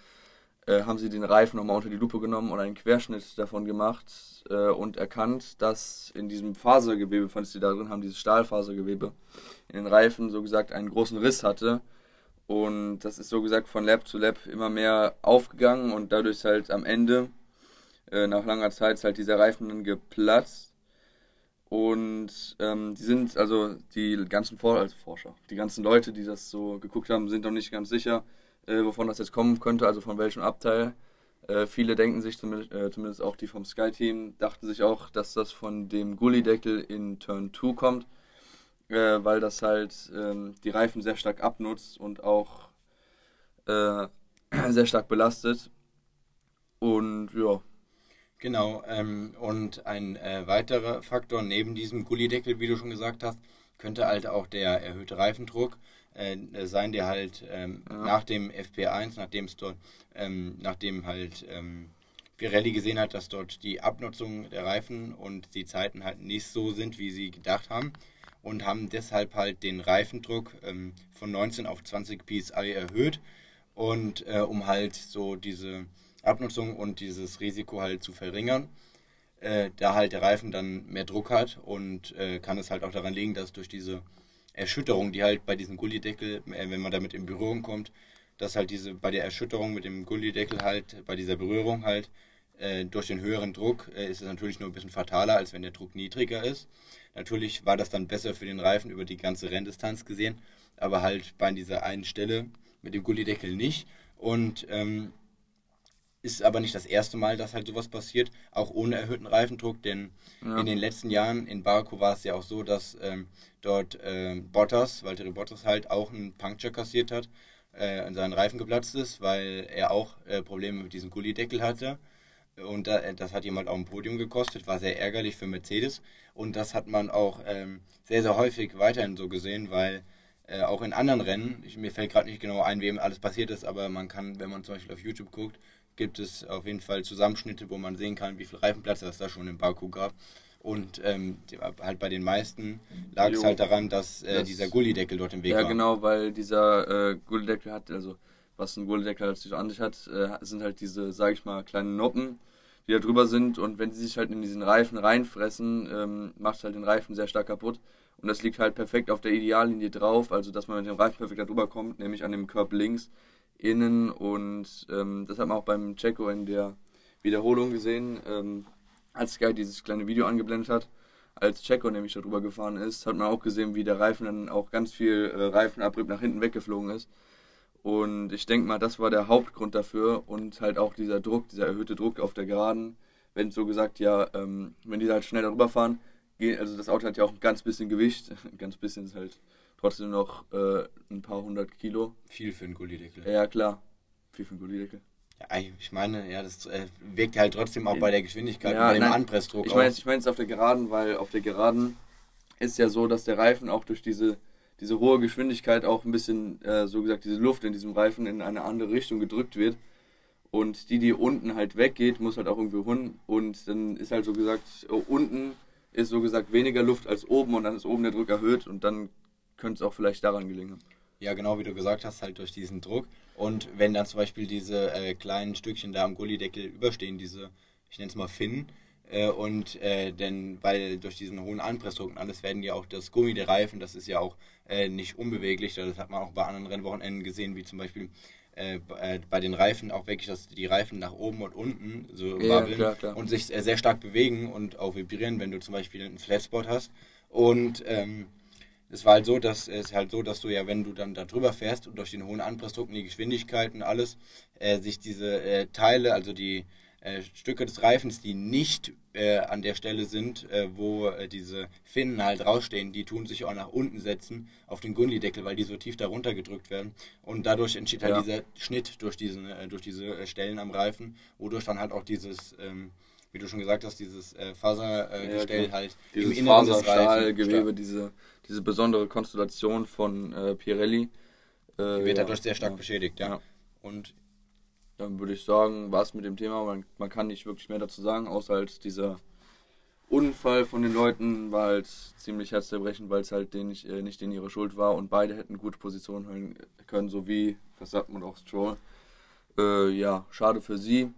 äh, haben sie den Reifen nochmal unter die Lupe genommen und einen Querschnitt davon gemacht äh, und erkannt, dass in diesem Fasergewebe, falls sie da drin haben, dieses Stahlfasergewebe, in den Reifen so gesagt einen großen Riss hatte. Und das ist so gesagt von Lab zu Lab immer mehr aufgegangen und dadurch ist halt am Ende, äh, nach langer Zeit, ist halt dieser Reifen dann geplatzt. Und ähm, die sind, also die ganzen For also Forscher, die ganzen Leute, die das so geguckt haben, sind noch nicht ganz sicher, äh, wovon das jetzt kommen könnte, also von welchem Abteil. Äh, viele denken sich, zumindest, äh, zumindest auch die vom Sky-Team, dachten sich auch, dass das von dem Gullideckel in Turn 2 kommt, äh, weil das halt ähm, die Reifen sehr stark abnutzt und auch äh, sehr stark belastet. Und ja, Genau, ähm, und ein äh, weiterer Faktor neben diesem Gullideckel, wie du schon gesagt hast, könnte halt auch der erhöhte Reifendruck äh, sein, der halt ähm, Ja. nach dem FP1, nachdem es dort, ähm, nachdem halt ähm, Pirelli gesehen hat, dass dort die Abnutzung der Reifen und die Zeiten halt nicht so sind, wie sie gedacht haben und haben deshalb halt den Reifendruck ähm, von 19 auf 20 PSI erhöht und äh, um halt so diese Abnutzung und dieses Risiko halt zu verringern, äh, da halt der Reifen dann mehr Druck hat und äh, kann es halt auch daran liegen, dass durch diese Erschütterung, die halt bei diesem Gullideckel, äh, wenn man damit in Berührung kommt, dass halt diese bei der Erschütterung mit dem Gullideckel halt, bei dieser Berührung halt, äh, durch den höheren Druck äh, ist es natürlich nur ein bisschen fataler, als wenn der Druck niedriger ist. Natürlich war das dann besser für den Reifen über die ganze Renndistanz gesehen, aber halt bei dieser einen Stelle mit dem Gullideckel nicht. Und ähm, ist aber nicht das erste Mal, dass halt sowas passiert, auch ohne erhöhten Reifendruck, denn Ja. in den letzten Jahren in Baku war es ja auch so, dass ähm, dort ähm, Bottas, Valtteri Bottas halt auch einen Puncture kassiert hat, äh, an seinen Reifen geplatzt ist, weil er auch äh, Probleme mit diesem Gullideckel hatte. Und da, das hat halt auch ein Podium gekostet, war sehr ärgerlich für Mercedes. Und das hat man auch ähm, sehr, sehr häufig weiterhin so gesehen, weil äh, auch in anderen Rennen, ich, mir fällt gerade nicht genau ein, wem alles passiert ist, aber man kann, wenn man zum Beispiel auf YouTube guckt, gibt es auf jeden Fall Zusammenschnitte, wo man sehen kann, wie viel Reifenplatz es da schon in Baku gab. Und ähm, halt bei den meisten lag es halt daran, dass äh, Das- dieser Gullideckel dort im Weg Ja, war. genau, weil dieser äh, Gullideckel hat, also was ein Gullideckel halt an sich hat, äh, sind halt diese, sag ich mal, kleinen Noppen, die da drüber sind und wenn sie sich halt in diesen Reifen reinfressen, ähm, macht halt den Reifen sehr stark kaputt. Und das liegt halt perfekt auf der Ideallinie drauf, also dass man mit dem Reifen perfekt da drüber kommt, nämlich an dem Curb links innen und ähm, das hat man auch beim Checo in der Wiederholung gesehen, ähm, als Sky dieses kleine Video angeblendet hat. Als Checo nämlich da drüber gefahren ist, hat man auch gesehen, wie der Reifen dann auch ganz viel äh, Reifenabrieb nach hinten weggeflogen ist. Und ich denke mal, das war der Hauptgrund dafür und halt auch dieser Druck, dieser erhöhte Druck auf der Geraden. Wenn so gesagt, ja, ähm, wenn die halt schnell darüber fahren, also das Auto hat ja auch ein ganz bisschen Gewicht, ganz bisschen ist halt trotzdem noch äh, ein paar hundert Kilo. Viel für einen Gullideckel. Ja, klar. Viel für einen Gullideckel. Ja, ich meine, ja, das äh, wirkt halt trotzdem auch bei der Geschwindigkeit Ja, bei dem nein, Anpressdruck Ich meine ich meine es auf der Geraden, weil auf der Geraden ist ja so, dass der Reifen auch durch diese, diese hohe Geschwindigkeit auch ein bisschen, äh, so gesagt, diese Luft in diesem Reifen in eine andere Richtung gedrückt wird. Und die, die unten halt weggeht, muss halt auch irgendwie hin. Und dann ist halt so gesagt, oh, unten ist so gesagt weniger Luft als oben und dann ist oben der Druck erhöht und dann könnte es auch vielleicht daran gelingen. Ja, genau wie du gesagt hast, halt durch diesen Druck. Und wenn dann zum Beispiel diese äh, kleinen Stückchen da am Gullideckel überstehen, diese, ich nenne es mal Finnen, äh, und äh, denn weil durch diesen hohen Anpressdruck und alles werden ja auch das Gummi der Reifen, das ist ja auch äh, nicht unbeweglich, das hat man auch bei anderen Rennwochenenden gesehen, wie zum Beispiel äh, äh, bei den Reifen auch wirklich, dass die Reifen nach oben und unten so Ja, wabbeln klar, klar. und sich sehr stark bewegen und auch vibrieren, wenn du zum Beispiel einen Flatspot hast. Und ähm, es war halt so, dass es halt so, dass du ja, wenn du dann da drüber fährst und durch den hohen Anpressdruck und die Geschwindigkeit und alles, äh, sich diese äh, Teile, also die äh, Stücke des Reifens, die nicht äh, an der Stelle sind, äh, wo äh, diese Finnen halt rausstehen, die tun sich auch nach unten setzen auf den Gullideckel, weil die so tief darunter gedrückt werden. Und dadurch entsteht halt Ja. dieser Schnitt durch, diesen, durch diese Stellen am Reifen, wodurch dann halt auch dieses, ähm, wie du schon gesagt hast, dieses äh, Fasergestell äh, Ja, klar. halt Dieses des Reifens Faserstahlgewebe, stark- diese, diese besondere Konstellation von äh, Pirelli. Äh, wird ja, dadurch sehr stark beschädigt, ja. Und Dann würde ich sagen, war es mit dem Thema. Man, man kann nicht wirklich mehr dazu sagen, außer halt dieser Unfall von den Leuten war halt ziemlich herzzerbrechend, weil es halt denen nicht, äh, nicht in ihre Schuld war und beide hätten gute Positionen können, so wie Verstappen und auch Stroll. Äh, ja, schade für sie.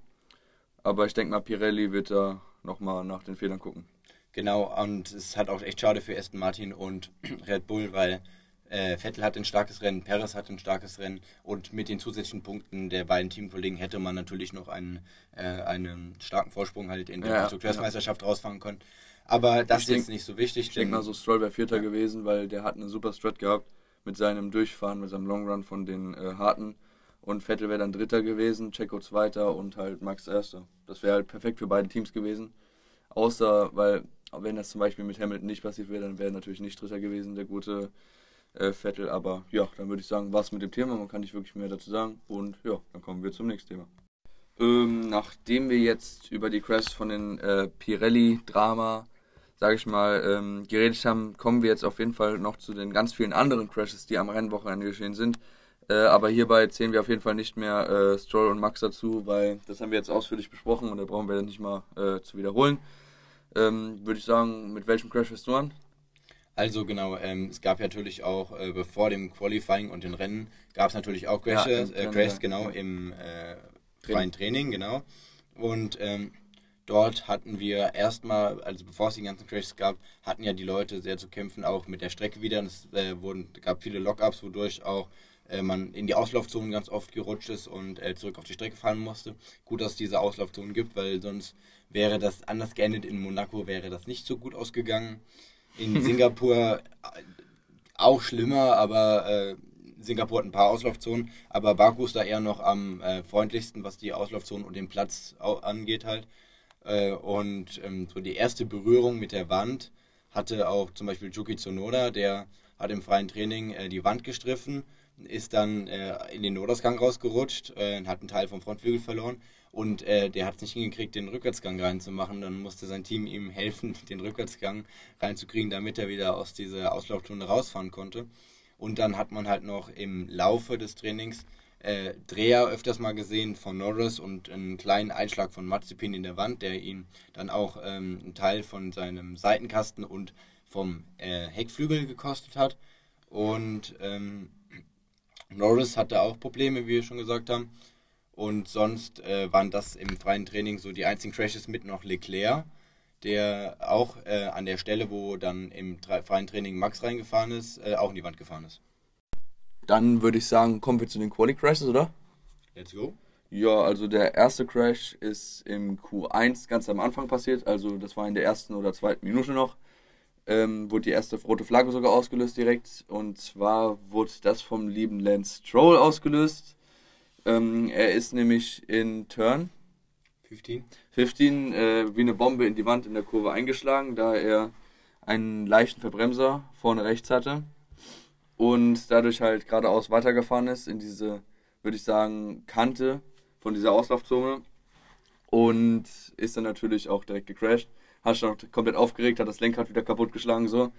Aber ich denke mal, Pirelli wird da nochmal nach den Fehlern gucken. genau, und es ist halt auch echt schade für Aston Martin und Red Bull, weil äh, Vettel hat ein starkes Rennen, Perez hat ein starkes Rennen und mit den zusätzlichen Punkten der beiden Teamkollegen hätte man natürlich noch einen, äh, einen starken Vorsprung halt in der Ja, Konstrukteursmeisterschaft rausfangen können. Aber das Ich ist denk- jetzt nicht so wichtig, Ich denke mal, so Stroll wäre Vierter Ja. gewesen, weil der hat einen super Strat gehabt mit seinem Durchfahren, mit seinem Long Run von den äh, Harten. Und Vettel wäre dann Dritter gewesen, Checo Zweiter und halt Max Erster. Das wäre halt perfekt für beide Teams gewesen. Außer, weil, wenn das zum Beispiel mit Hamilton nicht passiert wäre, dann wäre natürlich nicht Dritter gewesen, der gute äh, Vettel. Aber ja, dann würde ich sagen, was mit dem Thema. Man kann nicht wirklich mehr dazu sagen. Und ja, dann kommen wir zum nächsten Thema. Ähm, nachdem wir jetzt über die Crashs von den äh, Pirelli-Drama, sage ich mal, ähm, geredet haben, kommen wir jetzt auf jeden Fall noch zu den ganz vielen anderen Crashes, die am Rennwochenende geschehen sind. Äh, aber hierbei zählen wir auf jeden Fall nicht mehr äh, Stroll und Max dazu, weil das haben wir jetzt ausführlich besprochen und da brauchen wir nicht mal äh, zu wiederholen. Ähm, Würde ich sagen, mit welchem Crash bist du an? Also genau, ähm, es gab ja natürlich auch äh, bevor dem Qualifying und den Rennen gab es natürlich auch Ja, Crashes, äh, Crashs ja. genau Ja. im äh, freien Training, genau. Und ähm, dort hatten wir erstmal, also bevor es die ganzen Crashs gab, hatten ja die Leute sehr zu kämpfen, auch mit der Strecke wieder. Und es äh, wurden, gab viele Lockups, wodurch auch äh, man in die Auslaufzonen ganz oft gerutscht ist und äh, zurück auf die Strecke fahren musste. Gut, dass es diese Auslaufzonen gibt, weil sonst wäre das anders geendet. In Monaco wäre das nicht so gut ausgegangen. In Singapur äh, auch schlimmer, aber äh, Singapur hat ein paar Auslaufzonen, aber Baku ist da eher noch am äh, freundlichsten, was die Auslaufzonen und den Platz angeht halt. Äh, und ähm, so die erste Berührung mit der Wand hatte auch zum Beispiel Yuki Tsunoda, der hat im freien Training äh, die Wand gestriffen, ist dann äh, in den Notausgang rausgerutscht, äh, hat einen Teil vom Frontflügel verloren und äh, der hat es nicht hingekriegt, den Rückwärtsgang reinzumachen. Dann musste sein Team ihm helfen, den Rückwärtsgang reinzukriegen, damit er wieder aus dieser Auslaufzone rausfahren konnte. Und dann hat man halt noch im Laufe des Trainings äh, Dreher öfters mal gesehen von Norris und einen kleinen Einschlag von Mazepin in der Wand, der ihn dann auch ähm, einen Teil von seinem Seitenkasten und vom äh, Heckflügel gekostet hat. Und ähm, Norris hatte auch Probleme, wie wir schon gesagt haben. Und sonst äh, waren das im freien Training so die einzigen Crashes mit noch Leclerc, der auch äh, an der Stelle, wo dann im freien Training Max reingefahren ist, äh, auch in die Wand gefahren ist. Dann würde ich sagen, kommen wir zu den Quali Crashes, oder? Let's go. Ja, also der erste Crash ist im Q1 ganz am Anfang passiert, also das war in der ersten oder zweiten Minute noch. Ähm, wurde die erste rote Flagge sogar ausgelöst direkt. Und zwar wurde das vom lieben Lance Stroll ausgelöst. Ähm, er ist nämlich in Turn 15, 15 äh, wie eine Bombe in die Wand in der Kurve eingeschlagen, da er einen leichten Verbremser vorne rechts hatte und dadurch halt geradeaus weitergefahren ist in diese, würde ich sagen, Kante von dieser Auslaufzone und ist dann natürlich auch direkt gecrashed. Hat schon komplett aufgeregt, hat das Lenkrad wieder kaputtgeschlagen so.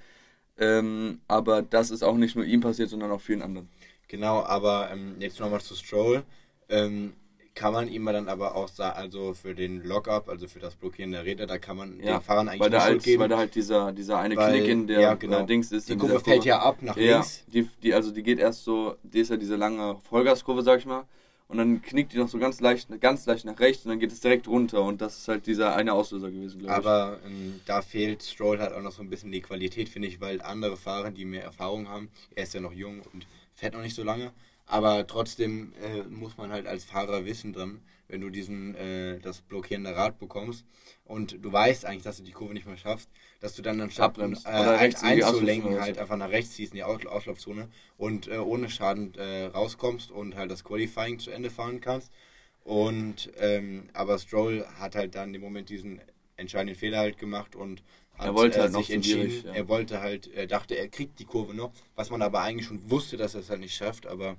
Ähm, aber das ist auch nicht nur ihm passiert, sondern auch vielen anderen. Genau, aber ähm, jetzt nochmal zu Stroll. Ähm, kann man ihm dann aber auch sagen, also für den Lockup, also für das Blockieren der Räder, da kann man ja, den Fahrern eigentlich weil nicht als, geben. Weil da halt dieser, dieser eine Weil- Knick in der ja, genau. äh, Dings ist. die Kurve fällt ja ab nach Ja, links. die, die, also die geht erst so, die ist ja diese lange Vollgaskurve, sag ich mal. Und dann knickt die noch so ganz leicht, ganz leicht nach rechts und dann geht es direkt runter. Und das ist halt dieser eine Auslöser gewesen, glaube ich. Aber ähm, da fehlt Stroll halt auch noch so ein bisschen die Qualität, finde ich, weil andere Fahrer, die mehr Erfahrung haben, er ist ja noch jung und fährt noch nicht so lange, aber trotzdem äh, muss man halt als Fahrer wissen dann, wenn du diesen äh, das blockierende Rad bekommst und du weißt eigentlich, dass du die Kurve nicht mehr schaffst, dass du dann anstatt äh, Oder rechts in die einzulenken halt einfach nach rechts ziehst in die Aus Auslaufzone und äh, ohne Schaden äh, rauskommst und halt das Qualifying zu Ende fahren kannst. Und ähm, aber Stroll hat halt dann im Moment diesen entscheidenden Fehler halt gemacht und hat Er wollte äh, halt noch sich zu entschieden. ja. Er wollte halt, er dachte, er kriegt die Kurve noch, was man aber eigentlich schon wusste, dass er es halt nicht schafft, aber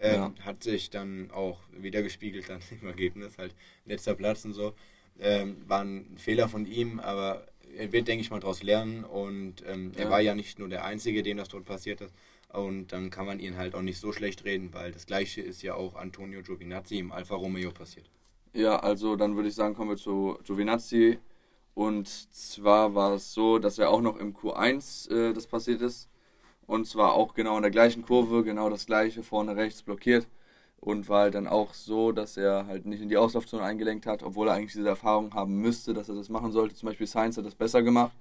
ähm, Ja. hat sich dann auch wieder gespiegelt dann im Ergebnis, halt letzter Platz und so. Ähm, war ein Fehler von ihm, aber er wird, denke ich mal, daraus lernen und ähm, er Ja. war ja nicht nur der Einzige, dem das dort passiert ist. Und dann kann man ihn halt auch nicht so schlecht reden, weil das gleiche ist ja auch Antonio Giovinazzi im Alfa Romeo passiert. Ja, also dann würde ich sagen, kommen wir zu Giovinazzi. Und zwar war es so, dass er auch noch im Q1 äh, das passiert ist. Und zwar auch genau in der gleichen Kurve, genau das gleiche, vorne rechts blockiert. Und war halt dann auch so, dass er halt nicht in die Auslaufzone eingelenkt hat, obwohl er eigentlich diese Erfahrung haben müsste, dass er das machen sollte. Zum Beispiel Sainz hat das besser gemacht.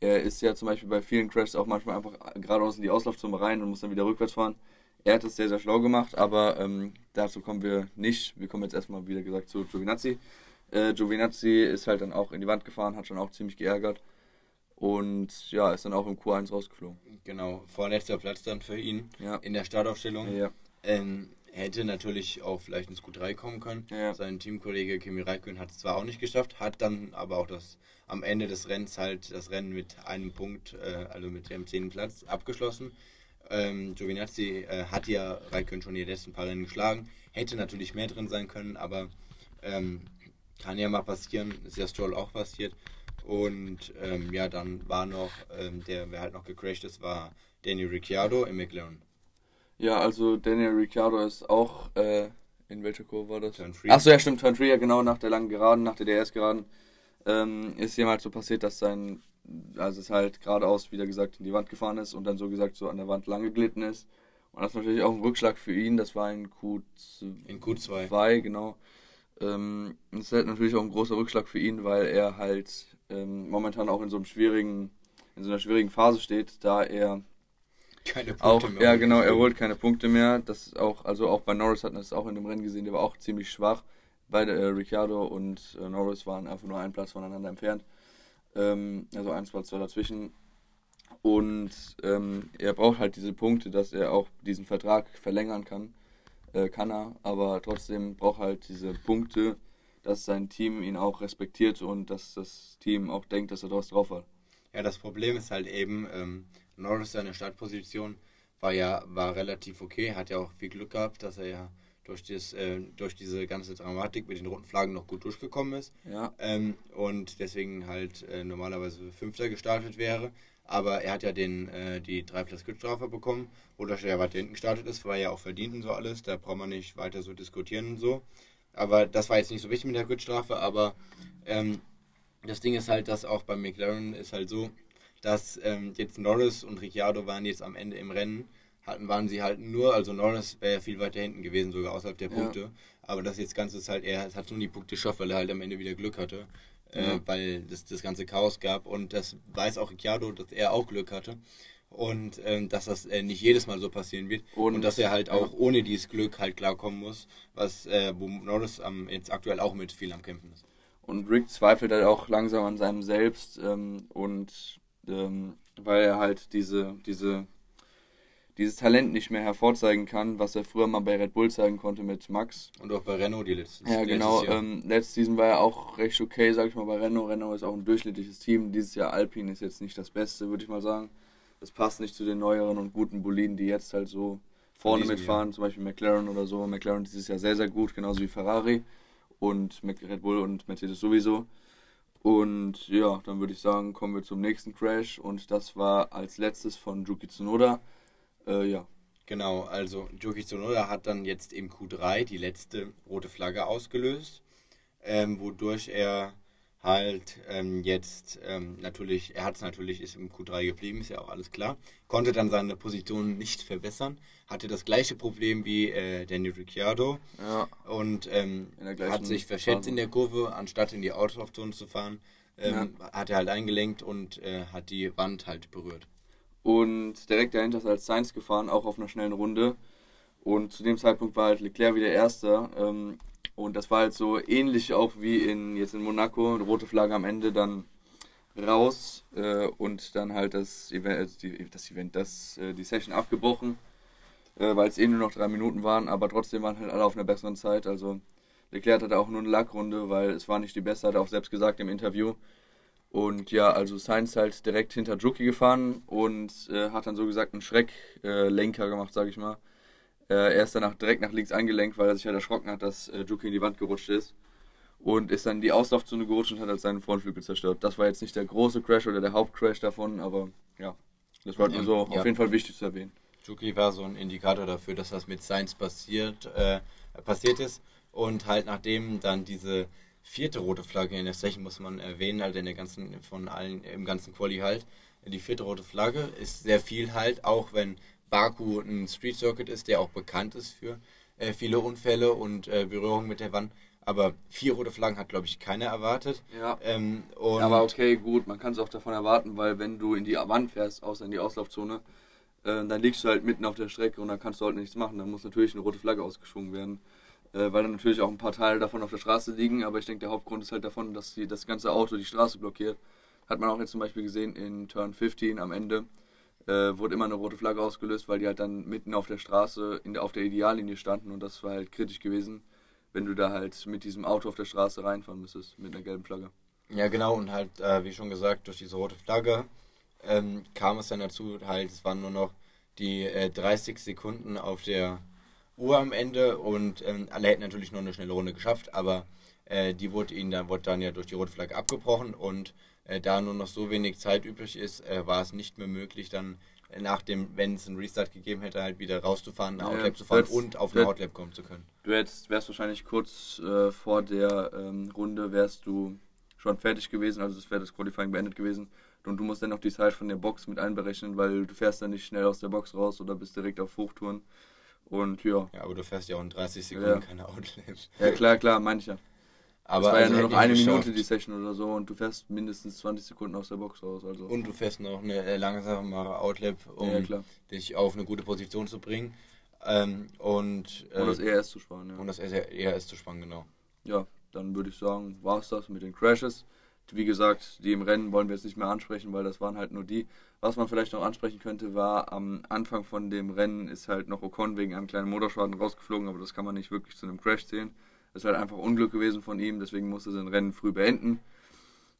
Er ist ja zum Beispiel bei vielen Crashs auch manchmal einfach geradeaus in die Auslaufzone rein und muss dann wieder rückwärts fahren. Er hat das sehr, sehr schlau gemacht, aber ähm, dazu kommen wir nicht. Wir kommen jetzt erstmal, wieder gesagt, zu Giovinazzi. Äh, Giovinazzi ist halt dann auch in die Wand gefahren, hat schon auch ziemlich geärgert und ja, ist dann auch im Q1 rausgeflogen. Genau, vorletzter Platz dann für ihn Ja. in der Startaufstellung. Ja, Ähm, hätte natürlich auch vielleicht ins Q3 kommen können. Ja. Sein Teamkollege Kimi Räikkönen hat es zwar auch nicht geschafft, hat dann aber auch das am Ende des Rennens halt das Rennen mit einem Punkt, äh, also mit dem zehnten Platz abgeschlossen. Ähm, Giovinazzi äh, hat ja Räikkönen schon die letzten paar Rennen geschlagen, hätte natürlich mehr drin sein können, aber ähm, kann ja mal passieren, ist ja Stroll auch passiert. Und ähm, ja, dann war noch, ähm, der, wer halt noch gecrashed ist, war Daniel Ricciardo im McLaren. ja also Daniel Ricciardo ist auch, äh, in welcher Kurve war das? Turn three. Achso, ja stimmt, Turn 3, ja genau, nach der langen Geraden, nach der DRS-Geraden, ähm, ist halt so passiert, dass sein, also es halt geradeaus, wieder gesagt, in die Wand gefahren ist und dann so gesagt so an der Wand lang geglitten ist. Und das ist natürlich auch ein Rückschlag für ihn, das war in Q2. In Q2. 2, genau. Ähm, das ist halt natürlich auch ein großer Rückschlag für ihn, weil er halt ähm, momentan auch in so einem schwierigen, in so einer schwierigen Phase steht, da er Keine Punkte auch, mehr ja genau, er holt keine Punkte mehr. Das ist auch, also auch bei Norris hat man das auch in dem Rennen gesehen, der war auch ziemlich schwach. Beide, äh, Ricciardo und äh, Norris waren einfach nur einen Platz voneinander entfernt. Ähm, also ein Platz war dazwischen. Und ähm, er braucht halt diese Punkte, dass er auch diesen Vertrag verlängern kann. Äh, kann er, aber trotzdem braucht halt diese Punkte, dass sein Team ihn auch respektiert und dass das Team auch denkt, dass er was drauf hat. Ja, das Problem ist halt eben, ähm, Norris seine Startposition war ja war relativ okay, hat ja auch viel Glück gehabt, dass er ja durch, das, äh, durch diese ganze Dramatik mit den roten Flaggen noch gut durchgekommen ist Ja, ähm, und deswegen halt äh, normalerweise Fünfter gestartet wäre. Aber er hat ja den, äh, die 3 plus Gridstrafe bekommen, wodurch er weiter hinten gestartet ist, war ja auch verdient und so alles. Da braucht man nicht weiter so diskutieren und so. Aber das war jetzt nicht so wichtig mit der Gridstrafe, aber ähm, das Ding ist halt, dass auch beim McLaren ist halt so, dass ähm, jetzt Norris und Ricciardo waren jetzt am Ende im Rennen, hatten, waren sie halt nur, also Norris wäre ja viel weiter hinten gewesen, sogar außerhalb der Ja. Punkte. Aber das jetzt Ganze ist halt, er hat nur die Punkte geschafft, weil er halt am Ende wieder Glück hatte. Äh, Ja. weil das, das ganze Chaos gab und das weiß auch Ricciardo, dass er auch Glück hatte. Und ähm, dass das äh, nicht jedes Mal so passieren wird. Und, Und- dass er halt ja. auch ohne dieses Glück halt klarkommen muss, was äh, wo Norris am, jetzt aktuell auch mit viel am Kämpfen ist. Und Rick zweifelt halt auch langsam an seinem Selbst ähm, und ähm, weil er halt diese, diese, dieses Talent nicht mehr hervorzeigen kann, was er früher mal bei Red Bull zeigen konnte mit Max. Und auch bei Renault die letzten Ja, genau. letztes Jahr. Ähm, letztes Season war er auch recht okay, sag ich mal, bei Renault. Renault ist auch ein durchschnittliches Team. Dieses Jahr Alpine ist jetzt nicht das Beste, würde ich mal sagen. Das passt nicht zu den neueren und guten Boliden, die jetzt halt so vorne mitfahren, zum Beispiel McLaren oder so. McLaren dieses Jahr sehr, sehr gut, genauso wie Ferrari und Red Bull und Mercedes sowieso. Und ja, dann würde ich sagen, kommen wir zum nächsten Crash und das war als letztes von Yuki Tsunoda. Äh, ja, Genau, also Joki Tsunoda hat dann jetzt im Q3 die letzte rote Flagge ausgelöst, ähm, wodurch er halt ähm, jetzt ähm, natürlich, er hat es natürlich, ist im Q3 geblieben, ist ja auch alles klar, konnte dann seine Position nicht verbessern, hatte das gleiche Problem wie äh, Daniel Ricciardo ja, und ähm, hat sich verschätzt Phase. in der Kurve, anstatt in die Autolaufzone zu fahren, ähm, hat er halt eingelenkt und äh, hat die Wand halt berührt. Und direkt dahinter ist als Sainz gefahren, auch auf einer schnellen Runde. Und zu dem Zeitpunkt war halt Leclerc wieder Erster. Und das war halt so ähnlich auch wie in, jetzt in Monaco, rote Flagge am Ende, dann raus äh, und dann halt das Event, äh, die, das Event, das, äh, die Session abgebrochen, äh, weil es eh nur noch drei Minuten waren, aber trotzdem waren halt alle auf einer besseren Zeit. Also Leclerc hatte auch nur eine Lackrunde, weil es war nicht die beste, hat er auch selbst gesagt im Interview. Und ja, also Sainz halt direkt hinter Juki gefahren und äh, hat dann so gesagt einen Schrecklenker Lenker gemacht, sage ich mal. Äh, er ist danach direkt nach links eingelenkt, weil er sich halt erschrocken hat, dass äh, Juki in die Wand gerutscht ist. Und ist dann in die Auslaufzone gerutscht und hat halt seinen Frontflügel zerstört. Das war jetzt nicht der große Crash oder der Hauptcrash davon, aber ja, das war halt nur so Ja. auf jeden Fall wichtig zu erwähnen. Juki war so ein Indikator dafür, dass das mit Sainz passiert, äh, passiert ist. Und halt nachdem dann diese vierte rote Flagge in der Session, muss man erwähnen, halt in der ganzen, von allen, im ganzen Quali halt, die vierte rote Flagge ist sehr viel halt, auch wenn Baku ein Street Circuit ist, der auch bekannt ist für äh, viele Unfälle und äh, Berührungen mit der Wand. Aber vier rote Flaggen hat, glaube ich, keiner erwartet. Ja. Ähm, Aber okay, gut, man kann es auch davon erwarten, weil wenn du in die Wand fährst, außer in die Auslaufzone, äh, dann liegst du halt mitten auf der Strecke und dann kannst du halt nichts machen. Dann muss natürlich eine rote Flagge ausgeschwungen werden, äh, weil dann natürlich auch ein paar Teile davon auf der Straße liegen. Aber ich denke, der Hauptgrund ist halt davon, dass die, das ganze Auto die Straße blockiert. Hat man auch jetzt zum Beispiel gesehen in Turn 15 am Ende. Äh, wurde immer eine rote Flagge ausgelöst, weil die halt dann mitten auf der Straße, in auf der Ideallinie standen und das war halt kritisch gewesen, wenn du da halt mit diesem Auto auf der Straße reinfahren müsstest, mit einer gelben Flagge. Ja, genau, und halt, äh, wie schon gesagt, durch diese rote Flagge ähm, kam es dann dazu, halt, es waren nur noch die äh, 30 Sekunden auf der Uhr am Ende und ähm, alle hätten natürlich noch eine schnelle Runde geschafft, aber äh, die wurde ihnen dann, wurde dann ja durch die rote Flagge abgebrochen und da nur noch so wenig Zeit übrig ist, äh, war es nicht mehr möglich, dann äh, nach dem, wenn es einen Restart gegeben hätte, halt wieder rauszufahren, eine Ja, Outlap zu fahren das- und auf eine das- Outlap kommen zu können. Du hättest, wärst wahrscheinlich kurz äh, vor der ähm, Runde wärst du schon fertig gewesen, also es wäre das Qualifying beendet gewesen. Und du musst dann noch die Zeit von der Box mit einberechnen, weil du fährst dann nicht schnell aus der Box raus oder bist direkt auf Hochtouren. Und ja, Ja, aber du fährst ja auch in 30 Sekunden Ja. keine Outlaps. ja klar, klar, mancher. Aber es war ja also nur noch eine geschafft. Minute die Session oder so und du fährst mindestens 20 Sekunden aus der Box raus. Also Und du fährst noch eine äh, langsamere Outlap, um ja, dich auf eine gute Position zu bringen. Ähm, und, äh, Und das ERS zu sparen, ja. und das ERS zu spannen, genau. ja, dann würde ich sagen, war es das mit den Crashes. Wie gesagt, die im Rennen wollen wir jetzt nicht mehr ansprechen, weil das waren halt nur die. Was man vielleicht noch ansprechen könnte, war am Anfang von dem Rennen ist halt noch Ocon wegen einem kleinen Motorschaden rausgeflogen, aber das kann man nicht wirklich zu einem Crash zählen. Ist halt einfach Unglück gewesen von ihm, deswegen musste sein Rennen früh beenden.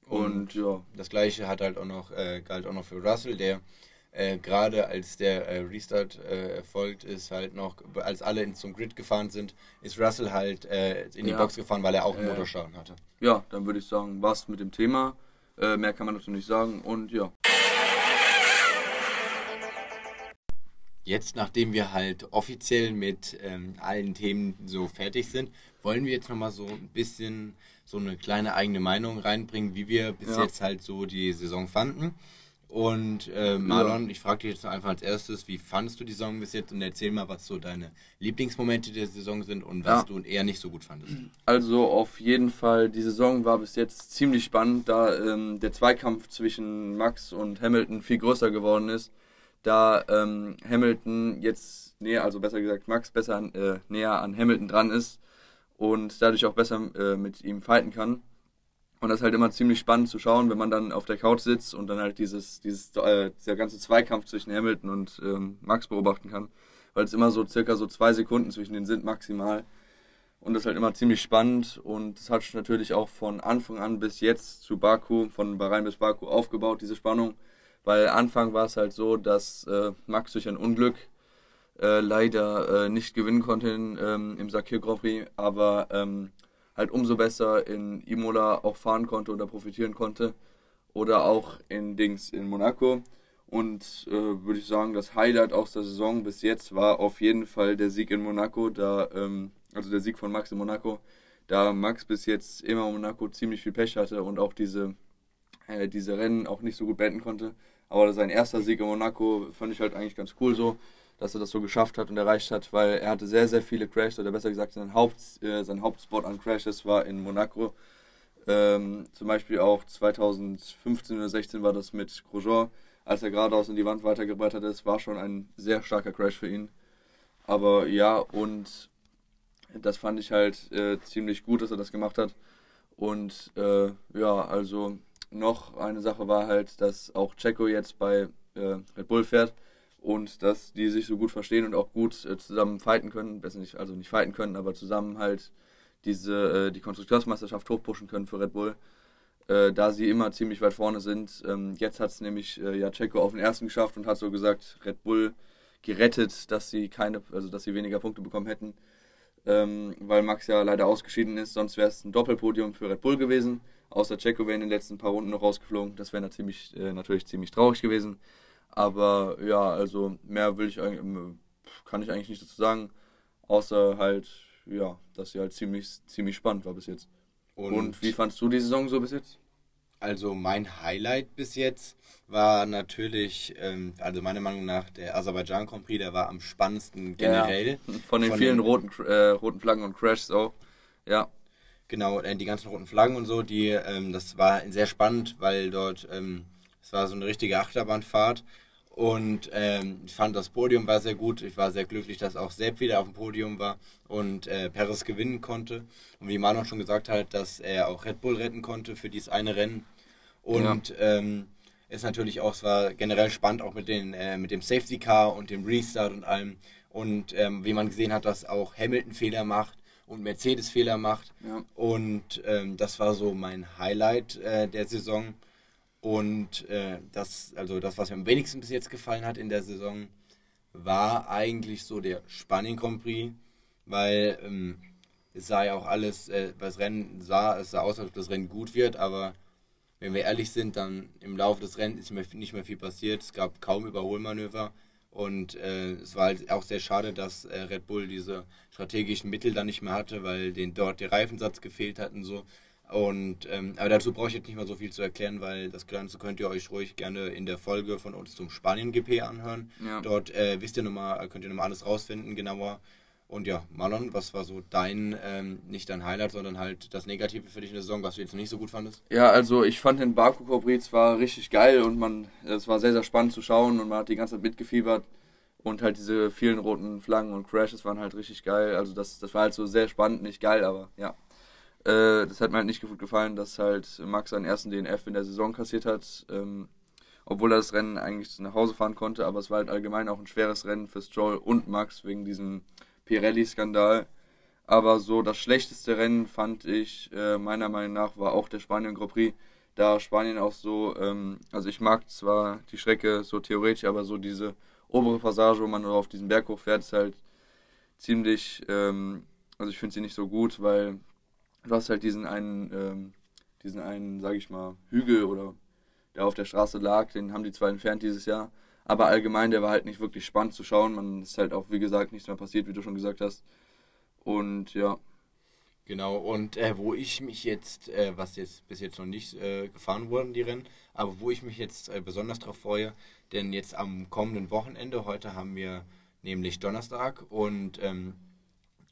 Und, ja, Das gleiche hat halt auch noch, äh, galt auch noch für Russell, der äh, gerade als der äh, Restart äh, erfolgt ist, halt noch, als alle in, zum Grid gefahren sind, ist Russell halt äh, in die Ja. Box gefahren, weil er auch einen Äh. Motorschaden hatte. ja, dann würde ich sagen, was mit dem Thema. Mehr kann man dazu nicht sagen und ja. jetzt, nachdem wir halt offiziell mit ähm, allen Themen so fertig sind, wollen wir jetzt nochmal so ein bisschen so eine kleine eigene Meinung reinbringen, wie wir bis Ja. jetzt halt so die Saison fanden. Und äh, Marlon, ich frage dich jetzt einfach als erstes, wie fandest du die Saison bis jetzt und erzähl mal, was so deine Lieblingsmomente der Saison sind und was Ja. du eher nicht so gut fandest. Also auf jeden Fall, die Saison war bis jetzt ziemlich spannend, da ähm, der Zweikampf zwischen Max und Hamilton viel größer geworden ist. Da ähm, Hamilton jetzt näher, also besser gesagt Max besser äh, näher an Hamilton dran ist und dadurch auch besser äh, mit ihm fighten kann. Und das ist halt immer ziemlich spannend zu schauen, wenn man dann auf der Couch sitzt und dann halt dieses, dieses, äh, dieser ganze Zweikampf zwischen Hamilton und ähm, Max beobachten kann. Weil es immer so circa so zwei Sekunden zwischen denen sind maximal. Und das ist halt immer ziemlich spannend und das hat natürlich auch von Anfang an bis jetzt zu Baku, von Bahrain bis Baku aufgebaut, diese Spannung. Weil Anfang war es halt so, dass äh, Max durch ein Unglück äh, leider äh, nicht gewinnen konnte in, ähm, im Sakir Grand Prix, aber ähm, halt umso besser in Imola auch fahren konnte oder profitieren konnte. Oder auch in Dings in Monaco. Und äh, würde ich sagen, das Highlight aus der Saison bis jetzt war auf jeden Fall der Sieg in Monaco, da, ähm, also der Sieg von Max in Monaco, da Max bis jetzt immer in Monaco ziemlich viel Pech hatte und auch diese, äh, diese Rennen auch nicht so gut beenden konnte. Aber sein erster Sieg in Monaco fand ich halt eigentlich ganz cool so, dass er das so geschafft hat und erreicht hat, weil er hatte sehr, sehr viele Crashes, oder besser gesagt, sein, Haupt, äh, sein Hauptspot an Crashes war in Monaco. Ähm, zum Beispiel auch 2015 oder 16 war das mit Grosjean, als er geradeaus in die Wand weitergebrettert ist, war schon ein sehr starker Crash für ihn. Aber ja, und das fand ich halt äh, ziemlich gut, dass er das gemacht hat. Und äh, ja, also noch eine Sache war halt, dass auch Checo jetzt bei äh, Red Bull fährt und dass die sich so gut verstehen und auch gut äh, zusammen fighten können, besser nicht, also nicht fighten können, aber zusammen halt diese äh, die Konstrukteursmeisterschaft hochpushen können für Red Bull, äh, da sie immer ziemlich weit vorne sind. Ähm, jetzt hat es nämlich äh, ja Checo auf den ersten geschafft und hat so gesagt Red Bull gerettet, dass sie keine, also dass sie weniger Punkte bekommen hätten, ähm, weil Max ja leider ausgeschieden ist. Sonst wäre es ein Doppelpodium für Red Bull gewesen. Außer Checo wäre in den letzten paar Runden noch rausgeflogen. Das wäre natürlich, äh, natürlich ziemlich traurig gewesen. Aber ja, also mehr will ich eigentlich, kann ich eigentlich nicht dazu sagen, außer halt, ja, dass sie halt ziemlich, ziemlich spannend war bis jetzt. Und, wie fandst du die Saison so bis jetzt? Also mein Highlight bis jetzt war natürlich, ähm, also meiner Meinung nach, der Aserbaidschan Grand Prix, der war am spannendsten generell. Von den Von vielen den- roten, äh, roten Flaggen und Crashs auch. Ja, Genau, äh, die ganzen roten Flaggen und so, die, ähm, das war sehr spannend, weil dort, ähm, es war so eine richtige Achterbahnfahrt. Und ähm, ich fand das Podium war sehr gut. Ich war sehr glücklich, dass auch Sepp wieder auf dem Podium war und äh, Perez gewinnen konnte. Und wie Manon schon gesagt hat, dass er auch Red Bull retten konnte für dieses eine Rennen. Und ähm, ist natürlich auch, es war generell spannend auch mit, den, äh, mit dem Safety Car und dem Restart und allem. Und ähm, wie man gesehen hat, dass auch Hamilton Fehler macht und Mercedes Fehler macht. Ja. Und ähm, das war so mein Highlight äh, der Saison. Und äh, das, also das, was mir am wenigsten bis jetzt gefallen hat in der Saison, war eigentlich so der Spanien Grand Prix, weil ähm, es sah ja auch alles, äh, das Rennen sah, es sah aus, als ob das Rennen gut wird, aber wenn wir ehrlich sind, dann im Laufe des Rennens ist mehr, nicht mehr viel passiert. Es gab kaum Überholmanöver und äh, es war halt auch sehr schade, dass äh, Red Bull diese strategischen Mittel dann nicht mehr hatte, weil denen dort der Reifensatz gefehlt hat und so. Und ähm, aber dazu brauche ich jetzt nicht mehr so viel zu erklären, weil das Ganze könnt ihr euch ruhig gerne in der Folge von uns zum Spanien GP anhören. Ja. Dort äh, wisst ihr nochmal, könnt ihr nochmal alles rausfinden, genauer. Und ja, Marlon, was war so dein, ähm, nicht dein Highlight, sondern halt das Negative für dich in der Saison, was du jetzt nicht so gut fandest? Ja, also ich fand den Baku Prix zwar richtig geil und man, es war sehr, sehr spannend zu schauen und man hat die ganze Zeit mitgefiebert und halt diese vielen roten Flaggen und Crashes waren halt richtig geil. Also das, das war halt so sehr spannend, nicht geil, aber ja. Äh, das hat mir halt nicht gut gefallen, dass halt Max seinen ersten DNF in der Saison kassiert hat, ähm, obwohl er das Rennen eigentlich nach Hause fahren konnte, aber es war halt allgemein auch ein schweres Rennen für Stroll und Max wegen diesem Pirelli-Skandal. Aber so das schlechteste Rennen fand ich äh, meiner Meinung nach war auch der Spanien Grand Prix. Da Spanien auch so, ähm, also ich mag zwar die Strecke so theoretisch, aber so diese obere Passage, wo man nur auf diesen Berg hochfährt, ist halt ziemlich, ähm, also ich finde sie nicht so gut, weil du hast halt diesen einen, ähm, diesen einen, sag ich mal, Hügel oder der auf der Straße lag, den haben die zwar entfernt dieses Jahr, Aber allgemein, der war halt nicht wirklich spannend zu schauen. Man ist halt auch, wie gesagt, nichts mehr passiert, wie du schon gesagt hast. Und ja. Genau, und äh, wo ich mich jetzt, äh, was jetzt bis jetzt noch nicht äh, gefahren wurden, die Rennen, aber wo ich mich jetzt äh, besonders darauf freue, denn jetzt am kommenden Wochenende, heute haben wir nämlich Donnerstag und ähm,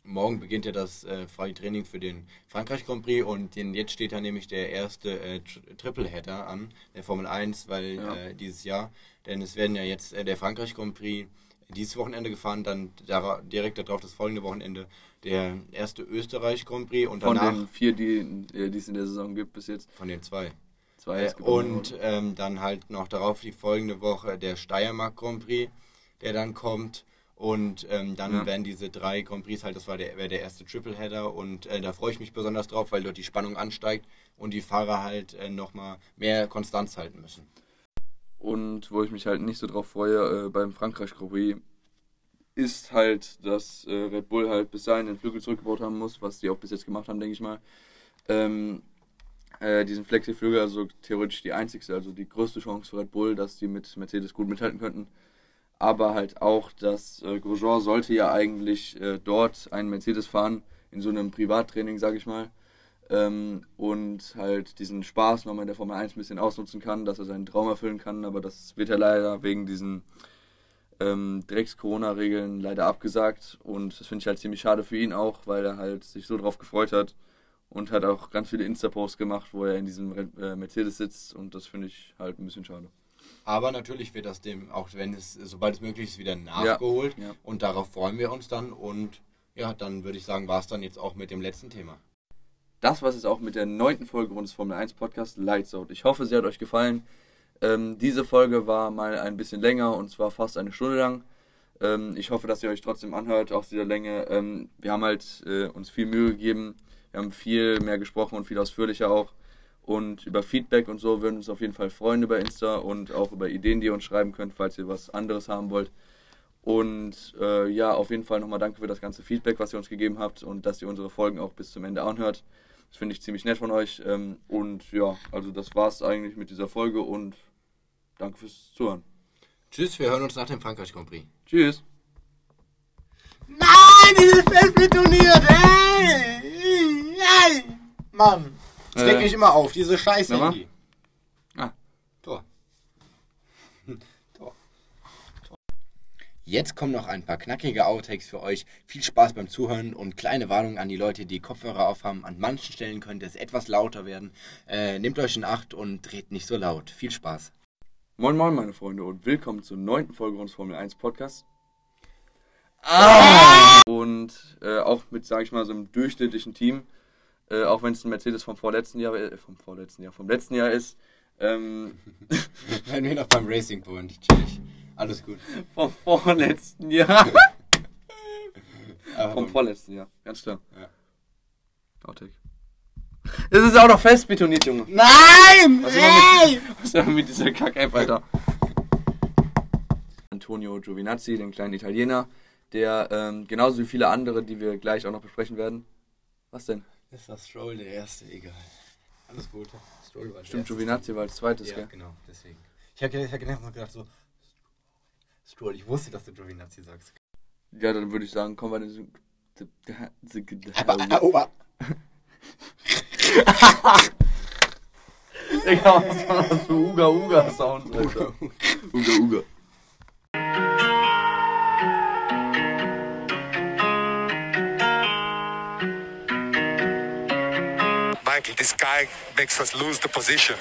morgen beginnt ja das äh, freie Training für den Frankreich Grand Prix und den, jetzt steht da nämlich der erste äh, Tri Tripleheader an, der Formel 1, weil Ja. äh, dieses Jahr, denn es werden ja jetzt äh, der Frankreich Grand Prix dieses Wochenende gefahren, dann dara- direkt darauf das folgende Wochenende der erste Österreich Grand Prix und Von danach den vier, die, äh, die es in der Saison gibt bis jetzt. von den zwei. Zwei Äh, und ähm, dann halt noch darauf die folgende Woche der Steiermark Grand Prix, der dann kommt. Und ähm, dann Ja. werden diese drei Grand Prix halt, das war der, wäre der erste Tripleheader und äh, da freue ich mich besonders drauf, weil dort die Spannung ansteigt und die Fahrer halt äh, nochmal mehr Konstanz halten müssen. Und wo ich mich halt nicht so drauf freue, äh, beim Frankreich Grand Prix, ist halt, dass äh, Red Bull halt bis dahin den Flügel zurückgebaut haben muss, was die auch bis jetzt gemacht haben, denke ich mal. Ähm, äh, diesen Flexi-Flügel, also theoretisch die einzigste, also die größte Chance für Red Bull, dass die mit Mercedes gut mithalten könnten. Aber halt auch, dass äh, Grosjean sollte ja eigentlich äh, dort einen Mercedes fahren, in so einem Privattraining, sage ich mal. Ähm, und halt diesen Spaß nochmal in der Formel 1 ein bisschen ausnutzen kann, dass er seinen Traum erfüllen kann. Aber das wird ja leider wegen diesen ähm, Drecks-Corona-Regeln leider abgesagt. Und das finde ich halt ziemlich schade für ihn auch, weil er halt sich so drauf gefreut hat und hat auch ganz viele Insta-Posts gemacht, wo er in diesem äh, Mercedes sitzt. Und das finde ich halt ein bisschen schade. Aber natürlich wird das dem, auch wenn es, sobald es möglich ist, wieder nachgeholt. ja. Und darauf freuen wir uns dann. Und ja, dann würde ich sagen, war es dann jetzt auch mit dem letzten Thema. Das war es auch mit der neunten Folge unseres Formel 1 Podcast Lights Out. Ich hoffe, sie hat euch gefallen. Ähm, diese Folge war mal ein bisschen länger und zwar fast eine Stunde lang. Ähm, ich hoffe, dass ihr euch trotzdem anhört, aus dieser Länge. Ähm, wir haben halt äh, uns viel Mühe gegeben. Wir haben viel mehr gesprochen und viel ausführlicher auch. Und über Feedback und so würden wir uns auf jeden Fall freuen über Insta und auch über Ideen, die ihr uns schreiben könnt, falls ihr was anderes haben wollt. Und äh, ja, auf jeden Fall nochmal danke für das ganze Feedback, was ihr uns gegeben habt und dass ihr unsere Folgen auch bis zum Ende anhört. Das finde ich ziemlich nett von euch. Ähm, und ja, also das war's eigentlich mit dieser Folge und danke fürs Zuhören. Tschüss, wir hören uns nach dem Frankreich Grand Prix. Tschüss. Nein, dieses Fest betoniert, ey! Ey! Mann! Ich Äh. reg mich immer auf, diese scheiß Nochmal? Handy. Ah. Tor. Tor. Jetzt kommen noch ein paar knackige Outtakes für euch. Viel Spaß beim Zuhören und kleine Warnung an die Leute, die Kopfhörer aufhaben. An manchen Stellen könnte es etwas lauter werden. Äh, nehmt euch in Acht und dreht nicht so laut. Viel Spaß. Moin Moin, meine Freunde, und willkommen zur neunten Folge unseres Formel 1 Podcasts. Ah! Und äh, auch mit, sage ich mal, so einem durchschnittlichen Team, äh, auch wenn es ein Mercedes vom vorletzten Jahr, äh, vom vorletzten Jahr, vom letzten Jahr ist, ähm, Wenn wir noch beim Racing Point. Chillig. Alles gut. vom vorletzten Jahr. Vom vorletzten Jahr, ganz klar. Ja. Outtake. Das ist auch noch fest betoniert, Junge. Nein! Was ist denn mit, was ist denn mit dieser Kack-App, Alter? Antonio Giovinazzi, den kleinen Italiener, der ähm, genauso wie viele andere, die wir gleich auch noch besprechen werden. Was denn? Ist das Stroll der erste? Egal. Alles gut. Stroll war der Stimmt, erste. Giovinazzi war als zweites, Ja, gell? genau, deswegen. Ich habe ich hab genau gedacht so, Stroll, ich wusste, dass du Giovinazzi sagst. Ja, dann würde ich sagen, in Aber, den. Digga, was war das für Uga Uga Sounds, Alter? Uga this guy makes us lose the position.